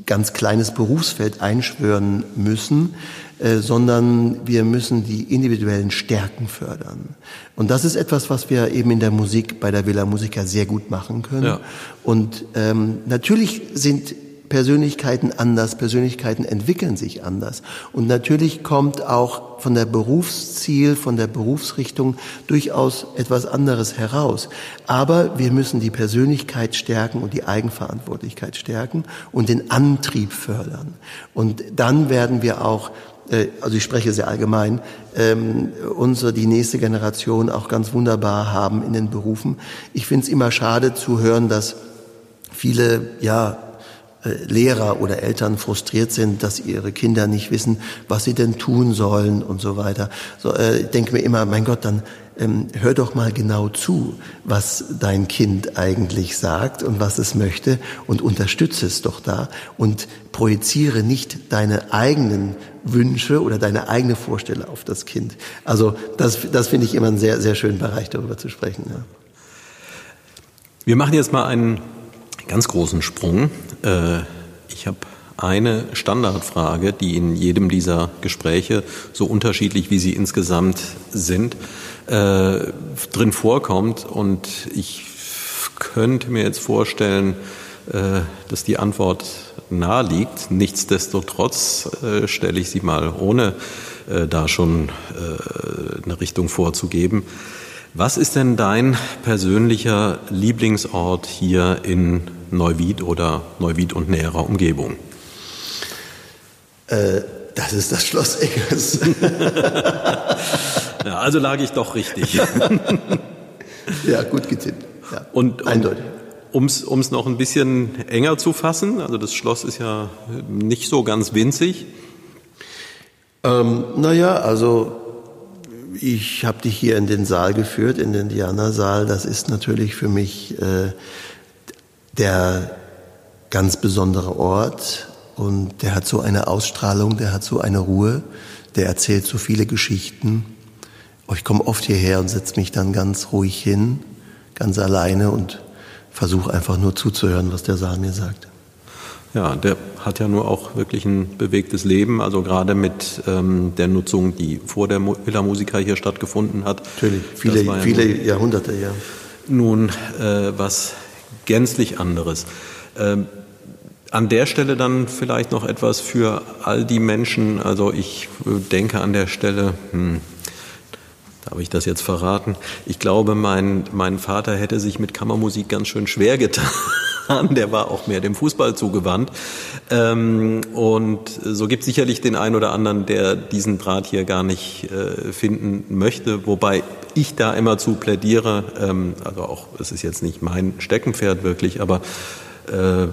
ganz kleines Berufsfeld einschwören müssen, sondern wir müssen die individuellen Stärken fördern. Und das ist etwas, was wir eben in der Musik bei der Villa Musica sehr gut machen können. Ja. Und ähm, natürlich sind Persönlichkeiten anders, Persönlichkeiten entwickeln sich anders. Und natürlich kommt auch von der Berufsziel, von der Berufsrichtung durchaus etwas anderes heraus. Aber wir müssen die Persönlichkeit stärken und die Eigenverantwortlichkeit stärken und den Antrieb fördern. Und dann werden wir auch äh, also ich spreche sehr allgemein, ähm, unsere, die nächste Generation auch ganz wunderbar haben in den Berufen. Ich finde es immer schade zu hören, dass viele, ja, äh, Lehrer oder Eltern frustriert sind, dass ihre Kinder nicht wissen, was sie denn tun sollen und so weiter. So, äh, ich denke mir immer, mein Gott, dann ähm, hör doch mal genau zu, was dein Kind eigentlich sagt und was es möchte und unterstütze es doch da und projiziere nicht deine eigenen Wünsche oder deine eigene Vorstellung auf das Kind. Also das, das finde ich immer einen sehr, sehr schönen Bereich, darüber zu sprechen. Ja. Wir machen jetzt mal einen ganz großen Sprung. Äh, ich habe eine Standardfrage, die in jedem dieser Gespräche, so unterschiedlich wie sie insgesamt sind, äh, drin vorkommt. Und ich könnte mir jetzt vorstellen, äh, dass die Antwort nahe liegt. Nichtsdestotrotz äh, stelle ich sie mal, ohne äh, da schon äh, eine Richtung vorzugeben. Was ist denn dein persönlicher Lieblingsort hier in Neuwied oder Neuwied und näherer Umgebung? Das ist das Schloss Eggers. ja, also lag ich doch richtig. ja, gut getippt. Ja, und, eindeutig. Um es noch ein bisschen enger zu fassen, also das Schloss ist ja nicht so ganz winzig. Ähm, naja, also ich habe dich hier in den Saal geführt, in den Diana-Saal. Das ist natürlich für mich äh, der ganz besondere Ort und der hat so eine Ausstrahlung, der hat so eine Ruhe, der erzählt so viele Geschichten. Ich komme oft hierher und setze mich dann ganz ruhig hin, ganz alleine und versuche einfach nur zuzuhören, was der Saal mir sagt. Ja, der hat ja nur auch wirklich ein bewegtes Leben, also gerade mit ähm, der Nutzung, die vor der Villa Musica hier stattgefunden hat. Natürlich, viele, ja viele Jahrhunderte, ja. Nun äh, was gänzlich anderes. Ähm, an der Stelle dann vielleicht noch etwas für all die Menschen, also ich denke an der Stelle, hm, Darf ich das jetzt verraten? Ich glaube, mein, mein Vater hätte sich mit Kammermusik ganz schön schwer getan. Der war auch mehr dem Fußball zugewandt. Ähm, und so gibt es sicherlich den einen oder anderen, der diesen Draht hier gar nicht äh, finden möchte. Wobei ich da immer zu plädiere, ähm, also auch, es ist jetzt nicht mein Steckenpferd wirklich, aber äh,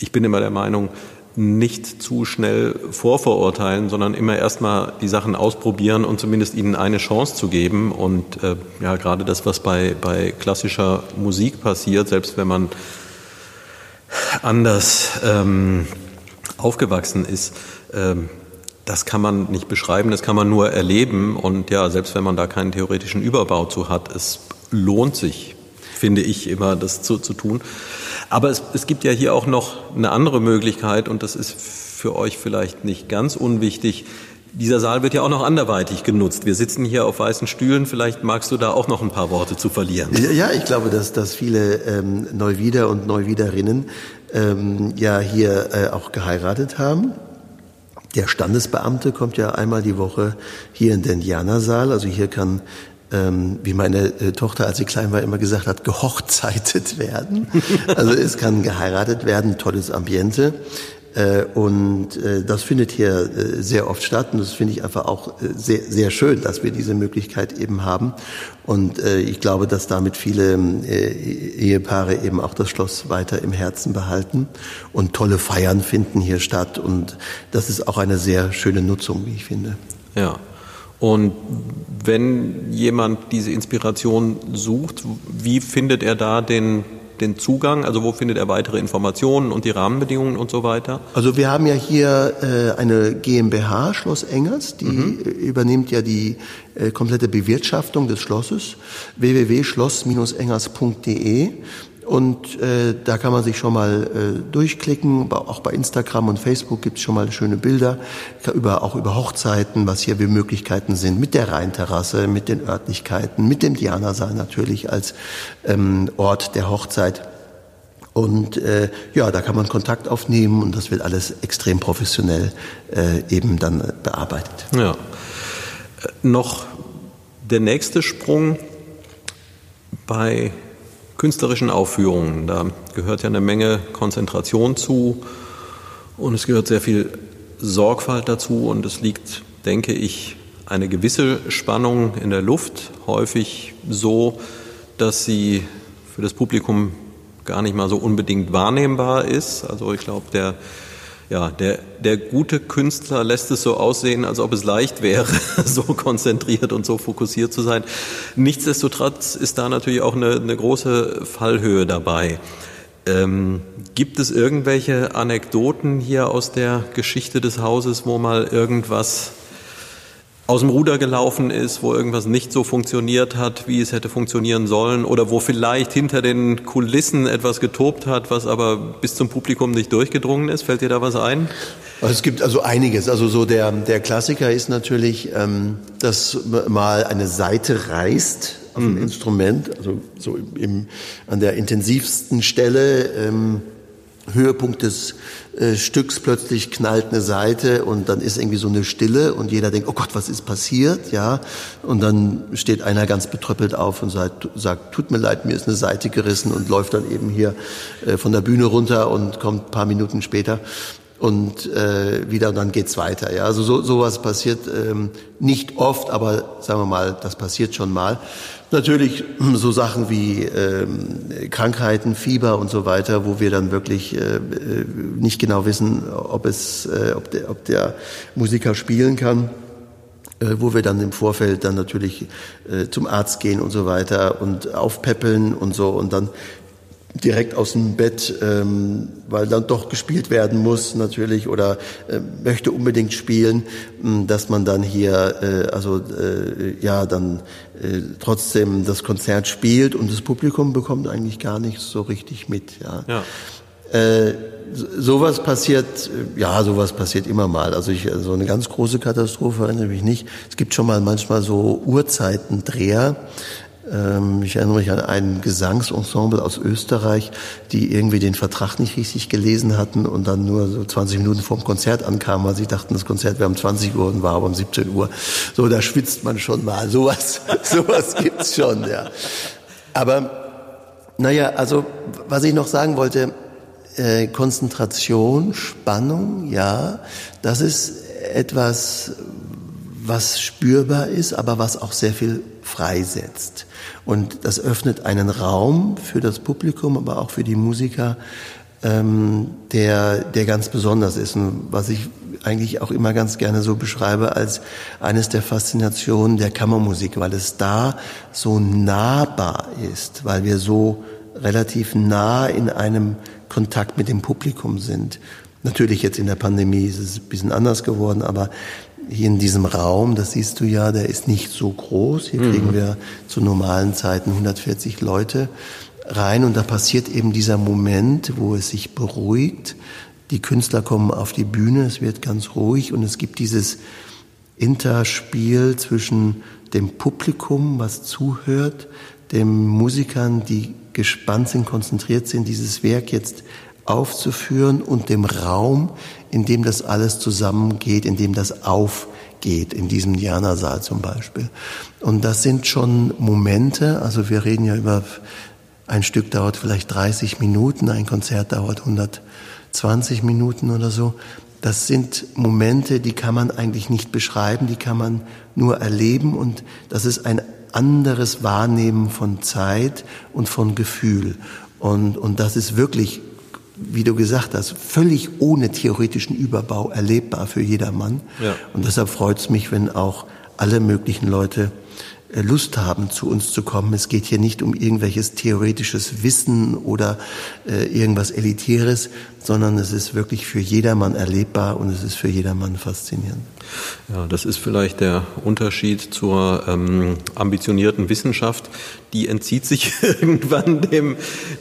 ich bin immer der Meinung, nicht zu schnell vorverurteilen, sondern immer erstmal die Sachen ausprobieren und zumindest ihnen eine Chance zu geben. Und äh, ja, gerade das, was bei, bei klassischer Musik passiert, selbst wenn man anders ähm, aufgewachsen ist, ähm, das kann man nicht beschreiben, das kann man nur erleben. Und ja, selbst wenn man da keinen theoretischen Überbau zu hat, es lohnt sich, finde ich, immer das zu, zu tun. Aber es, es gibt ja hier auch noch eine andere Möglichkeit und das ist für euch vielleicht nicht ganz unwichtig. Dieser Saal wird ja auch noch anderweitig genutzt. Wir sitzen hier auf weißen Stühlen. Vielleicht magst du da auch noch ein paar Worte zu verlieren. Ja, ich glaube, dass, dass viele ähm, Neuwieder und Neuwiederinnen ähm, ja hier äh, auch geheiratet haben. Der Standesbeamte kommt ja einmal die Woche hier in den Jana-Saal. Also hier kann ähm, wie meine äh, Tochter, als sie klein war, immer gesagt hat, gehochzeitet werden. Also es kann geheiratet werden, tolles Ambiente. Äh, und äh, das findet hier äh, sehr oft statt und das finde ich einfach auch sehr, sehr schön, dass wir diese Möglichkeit eben haben. Und ich glaube, dass damit viele Ehepaare eben auch das Schloss weiter im Herzen behalten und tolle Feiern finden hier statt. Und das ist auch eine sehr schöne Nutzung, wie ich finde. Ja. Und wenn jemand diese Inspiration sucht, wie findet er da den, den Zugang? Also wo findet er weitere Informationen und die Rahmenbedingungen und so weiter? Also wir haben ja hier äh, eine GmbH, Schloss Engers, die mhm. übernimmt ja die äh, komplette Bewirtschaftung des Schlosses, www.schloss-engers.de und äh, da kann man sich schon mal äh, durchklicken. Auch bei Instagram und Facebook gibt es schon mal schöne Bilder, über, auch über Hochzeiten, was hier wie Möglichkeiten sind, mit der Rheinterrasse, mit den Örtlichkeiten, mit dem Dianasaal natürlich als ähm, Ort der Hochzeit. Und äh, ja, da kann man Kontakt aufnehmen und das wird alles extrem professionell äh, eben dann bearbeitet. Ja. Äh, noch der nächste Sprung bei künstlerischen Aufführungen. Da gehört ja eine Menge Konzentration zu und es gehört sehr viel Sorgfalt dazu und es liegt, denke ich, eine gewisse Spannung in der Luft, häufig so, dass sie für das Publikum gar nicht mal so unbedingt wahrnehmbar ist. Also ich glaube, der ja, der, der gute Künstler lässt es so aussehen, als ob es leicht wäre, so konzentriert und so fokussiert zu sein. Nichtsdestotrotz ist da natürlich auch eine, eine große Fallhöhe dabei. Ähm, gibt es irgendwelche Anekdoten hier aus der Geschichte des Hauses, wo mal irgendwas aus dem Ruder gelaufen ist, wo irgendwas nicht so funktioniert hat, wie es hätte funktionieren sollen oder wo vielleicht hinter den Kulissen etwas getobt hat, was aber bis zum Publikum nicht durchgedrungen ist? Fällt dir da was ein? Also es gibt also einiges. Also so der, der Klassiker ist natürlich, ähm, dass mal eine Seite reißt auf dem mhm. Instrument, also so im, an der intensivsten Stelle. Ähm, Höhepunkt des äh, Stücks plötzlich knallt eine Seite und dann ist irgendwie so eine Stille und jeder denkt, oh Gott, was ist passiert, ja? Und dann steht einer ganz betröppelt auf und sagt, sagt tut mir leid, mir ist eine Seite gerissen und läuft dann eben hier äh, von der Bühne runter und kommt ein paar Minuten später und äh, wieder und dann geht's weiter. Ja, also so sowas passiert ähm, nicht oft, aber sagen wir mal, das passiert schon mal. Natürlich so Sachen wie ähm, Krankheiten, Fieber und so weiter, wo wir dann wirklich äh, äh, nicht genau wissen, ob es, äh, ob, der, ob der Musiker spielen kann äh, wo wir dann im Vorfeld dann natürlich äh, zum Arzt gehen und so weiter und aufpäppeln und so und dann direkt aus dem Bett, ähm, weil dann doch gespielt werden muss natürlich oder äh, möchte unbedingt spielen, mh, dass man dann hier äh, also äh, ja dann äh, trotzdem das Konzert spielt und das Publikum bekommt eigentlich gar nichts so richtig mit. Ja. ja. Äh, sowas passiert, ja, sowas passiert immer mal. Also ich, so eine ganz große Katastrophe erinnere mich nicht. Es gibt schon mal manchmal so Uhrzeitendreher, ähm, ich erinnere mich an ein Gesangsensemble aus Österreich, die irgendwie den Vertrag nicht richtig gelesen hatten und dann nur so 20 Minuten vorm Konzert ankamen, weil sie dachten, das Konzert wäre um 20 Uhr und war aber um 17 Uhr. So, da schwitzt man schon mal. Sowas, sowas gibt's schon, ja. Aber, naja, also, was ich noch sagen wollte, äh, Konzentration, Spannung, ja, das ist etwas, was spürbar ist, aber was auch sehr viel freisetzt. Und das öffnet einen Raum für das Publikum, aber auch für die Musiker, ähm, der, der ganz besonders ist und was ich eigentlich auch immer ganz gerne so beschreibe als eines der Faszinationen der Kammermusik, weil es da so nahbar ist, weil wir so relativ nah in einem Kontakt mit dem Publikum sind. Natürlich jetzt in der Pandemie ist es ein bisschen anders geworden, aber hier in diesem Raum, das siehst du ja, der ist nicht so groß. Hier kriegen mhm. wir zu normalen Zeiten 140 Leute rein und da passiert eben dieser Moment, wo es sich beruhigt. Die Künstler kommen auf die Bühne, es wird ganz ruhig und es gibt dieses Interspiel zwischen dem Publikum, was zuhört, den Musikern, die gespannt sind, konzentriert sind, dieses Werk jetzt aufzuführen und dem Raum, in dem das alles zusammengeht, in dem das aufgeht, in diesem Diana-Saal zum Beispiel. Und das sind schon Momente, also wir reden ja über, ein Stück dauert vielleicht 30 Minuten, ein Konzert dauert 120 Minuten oder so. Das sind Momente, die kann man eigentlich nicht beschreiben, die kann man nur erleben und das ist ein anderes Wahrnehmen von Zeit und von Gefühl. Und, und das ist wirklich wie du gesagt hast, völlig ohne theoretischen Überbau erlebbar für jedermann. Ja. Und deshalb freut es mich, wenn auch alle möglichen Leute Lust haben, zu uns zu kommen. Es geht hier nicht um irgendwelches theoretisches Wissen oder äh, irgendwas Elitäres, sondern es ist wirklich für jedermann erlebbar und es ist für jedermann faszinierend. Ja, das ist vielleicht der Unterschied zur ähm, ambitionierten Wissenschaft. Die entzieht sich irgendwann dem,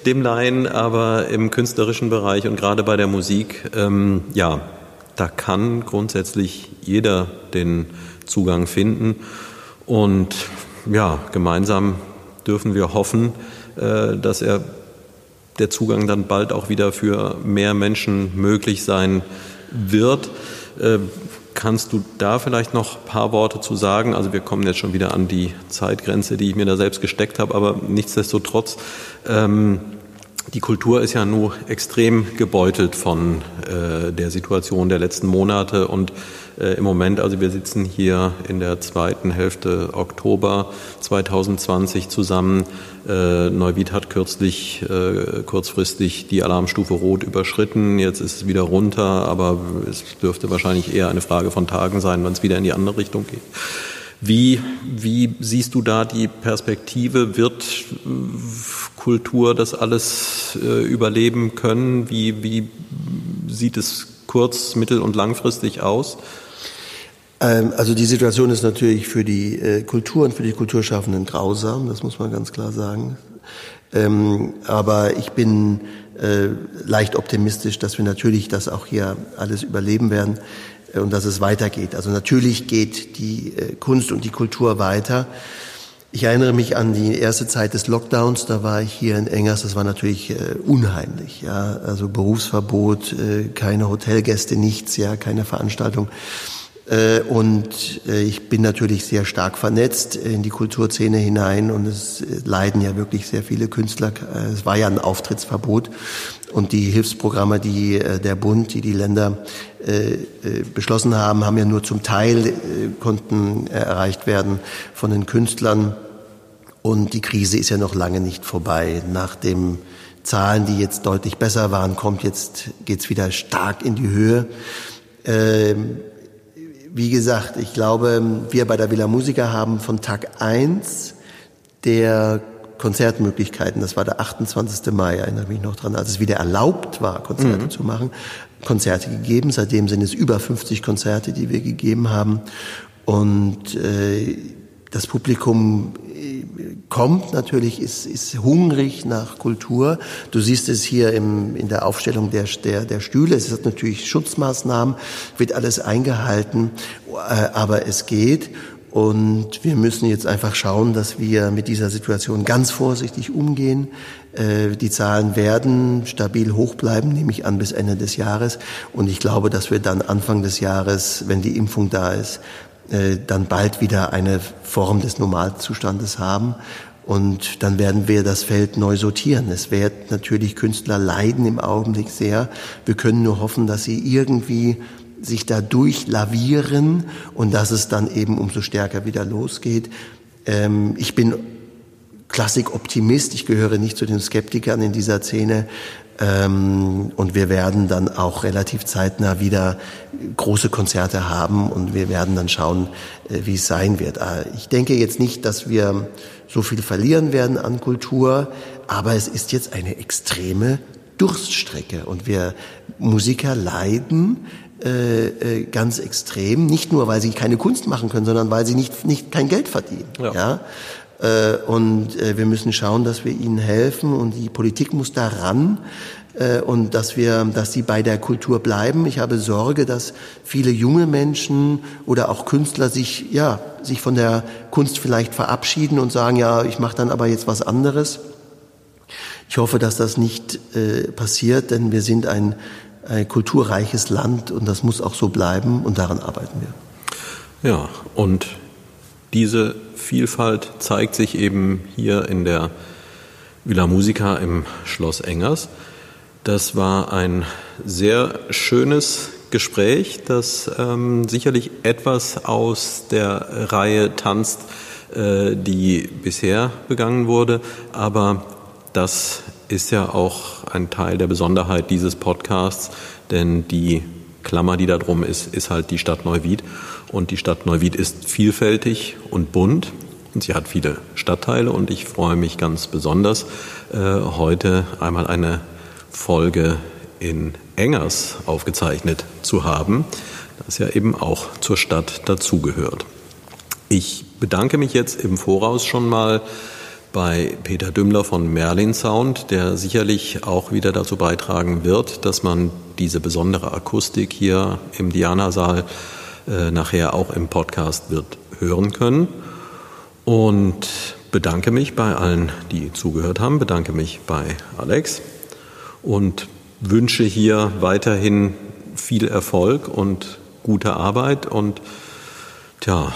dem Laien, aber im künstlerischen Bereich und gerade bei der Musik, ähm, ja, da kann grundsätzlich jeder den Zugang finden. Und ja, gemeinsam dürfen wir hoffen, äh, dass er der Zugang dann bald auch wieder für mehr Menschen möglich sein wird. Äh, kannst du da vielleicht noch ein paar Worte zu sagen? Also wir kommen jetzt schon wieder an die Zeitgrenze, die ich mir da selbst gesteckt habe, aber nichtsdestotrotz, ähm, die Kultur ist ja nur extrem gebeutelt von äh, der Situation der letzten Monate und äh, im Moment. Also wir sitzen hier in der zweiten Hälfte Oktober 2020 zusammen. Äh, Neuwied hat kürzlich äh, kurzfristig die Alarmstufe Rot überschritten. Jetzt ist es wieder runter, aber es dürfte wahrscheinlich eher eine Frage von Tagen sein, wenn es wieder in die andere Richtung geht. Wie, wie siehst du da die Perspektive? Wird Kultur das alles äh, überleben können? Wie, wie sieht es kurz-, mittel- und langfristig aus? Ähm, also die Situation ist natürlich für die äh, Kultur und für die Kulturschaffenden grausam, das muss man ganz klar sagen. Ähm, aber ich bin äh, leicht optimistisch, dass wir natürlich das auch hier alles überleben werden äh, und dass es weitergeht. Also natürlich geht die Kunst und die Kultur weiter. Ich erinnere mich an die erste Zeit des Lockdowns, da war ich hier in Engers, das war natürlich äh, unheimlich, ja, also Berufsverbot, äh, keine Hotelgäste, nichts, ja, keine Veranstaltung. Äh, und äh, ich bin natürlich sehr stark vernetzt in die Kulturszene hinein und es äh, leiden ja wirklich sehr viele Künstler. Es war ja ein Auftrittsverbot und die Hilfsprogramme, die der Bund, die die Länder beschlossen haben, haben ja nur zum Teil konnten erreicht werden von den Künstlern. Und die Krise ist ja noch lange nicht vorbei. Nach den Zahlen, die jetzt deutlich besser waren, kommt jetzt geht's wieder stark in die Höhe. Ähm, wie gesagt, ich glaube, wir bei der Villa Musica haben von Tag eins der Konzertmöglichkeiten. Das war der 28. Mai, erinnere mich noch dran, als es wieder erlaubt war, Konzerte mhm. zu machen. Konzerte gegeben. Seitdem sind es über 50 Konzerte, die wir gegeben haben. Und äh, das Publikum kommt natürlich, ist, ist hungrig nach Kultur. Du siehst es hier im, in der Aufstellung der, der, der Stühle. Es hat natürlich Schutzmaßnahmen, wird alles eingehalten, äh, aber es geht. Und wir müssen jetzt einfach schauen, dass wir mit dieser Situation ganz vorsichtig umgehen. Äh, die Zahlen werden stabil hoch bleiben, nehme ich an, bis Ende des Jahres. Und ich glaube, dass wir dann Anfang des Jahres, wenn die Impfung da ist, dann bald wieder eine Form des Normalzustandes haben. Und dann werden wir das Feld neu sortieren. Es wird natürlich Künstler leiden im Augenblick sehr. Wir können nur hoffen, dass sie irgendwie sich da durchlavieren und dass es dann eben umso stärker wieder losgeht. Ähm, ich bin Klassik-Optimist. Ich gehöre nicht zu den Skeptikern in dieser Szene. Ähm, und wir werden dann auch relativ zeitnah wieder große Konzerte haben und wir werden dann schauen, äh, wie es sein wird. Äh, ich denke jetzt nicht, dass wir so viel verlieren werden an Kultur, aber es ist jetzt eine extreme Durststrecke und wir Musiker leiden äh, äh, ganz extrem, nicht nur weil sie keine Kunst machen können, sondern weil sie nicht, nicht kein Geld verdienen. Ja. ja? Äh, und äh, wir müssen schauen, dass wir ihnen helfen und die Politik muss daran äh, und dass wir, dass sie bei der Kultur bleiben. Ich habe Sorge, dass viele junge Menschen oder auch Künstler sich, ja, sich von der Kunst vielleicht verabschieden und sagen, ja, ich mache dann aber jetzt was anderes. Ich hoffe, dass das nicht äh, passiert, denn wir sind ein, ein kulturreiches Land und das muss auch so bleiben und daran arbeiten wir. Ja, und diese Vielfalt zeigt sich eben hier in der Villa Musica im Schloss Engers. Das war ein sehr schönes Gespräch, das ähm, sicherlich etwas aus der Reihe tanzt, äh, die bisher begangen wurde. Aber das ist ja auch ein Teil der Besonderheit dieses Podcasts, denn die Klammer, die da drum ist, ist halt die Stadt Neuwied. Und die Stadt Neuwied ist vielfältig und bunt und sie hat viele Stadtteile und ich freue mich ganz besonders, äh, heute einmal eine Folge in Engers aufgezeichnet zu haben, das ja eben auch zur Stadt dazugehört. Ich bedanke mich jetzt im Voraus schon mal bei Peter Dümmler von Merlin Sound, der sicherlich auch wieder dazu beitragen wird, dass man diese besondere Akustik hier im Diana-Saal äh, nachher auch im Podcast wird hören können. Und bedanke mich bei allen, die zugehört haben, bedanke mich bei Alex. Und wünsche hier weiterhin viel Erfolg und gute Arbeit. Und tja,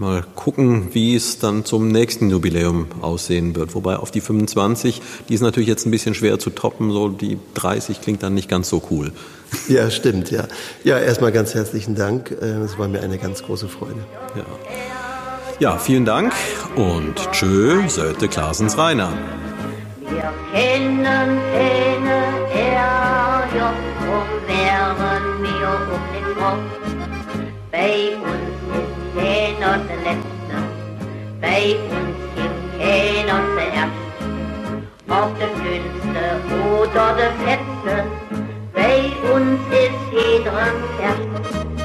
mal gucken, wie es dann zum nächsten Jubiläum aussehen wird. Wobei auf die 25, die ist natürlich jetzt ein bisschen schwer zu toppen, so die 30 klingt dann nicht ganz so cool. Ja, stimmt, ja. Ja, erstmal ganz herzlichen Dank. Äh, es war mir eine ganz große Freude. Ja, ja vielen Dank und tschö, Sölte Klasens Rainer. Wir kennen keine Ärger, drum wären wir um den Kopf. Bei uns keiner der Letzte, bei uns gibt keiner zuerst. Ob der Dünnste oder der Fetzte, bei uns ist jeder erst.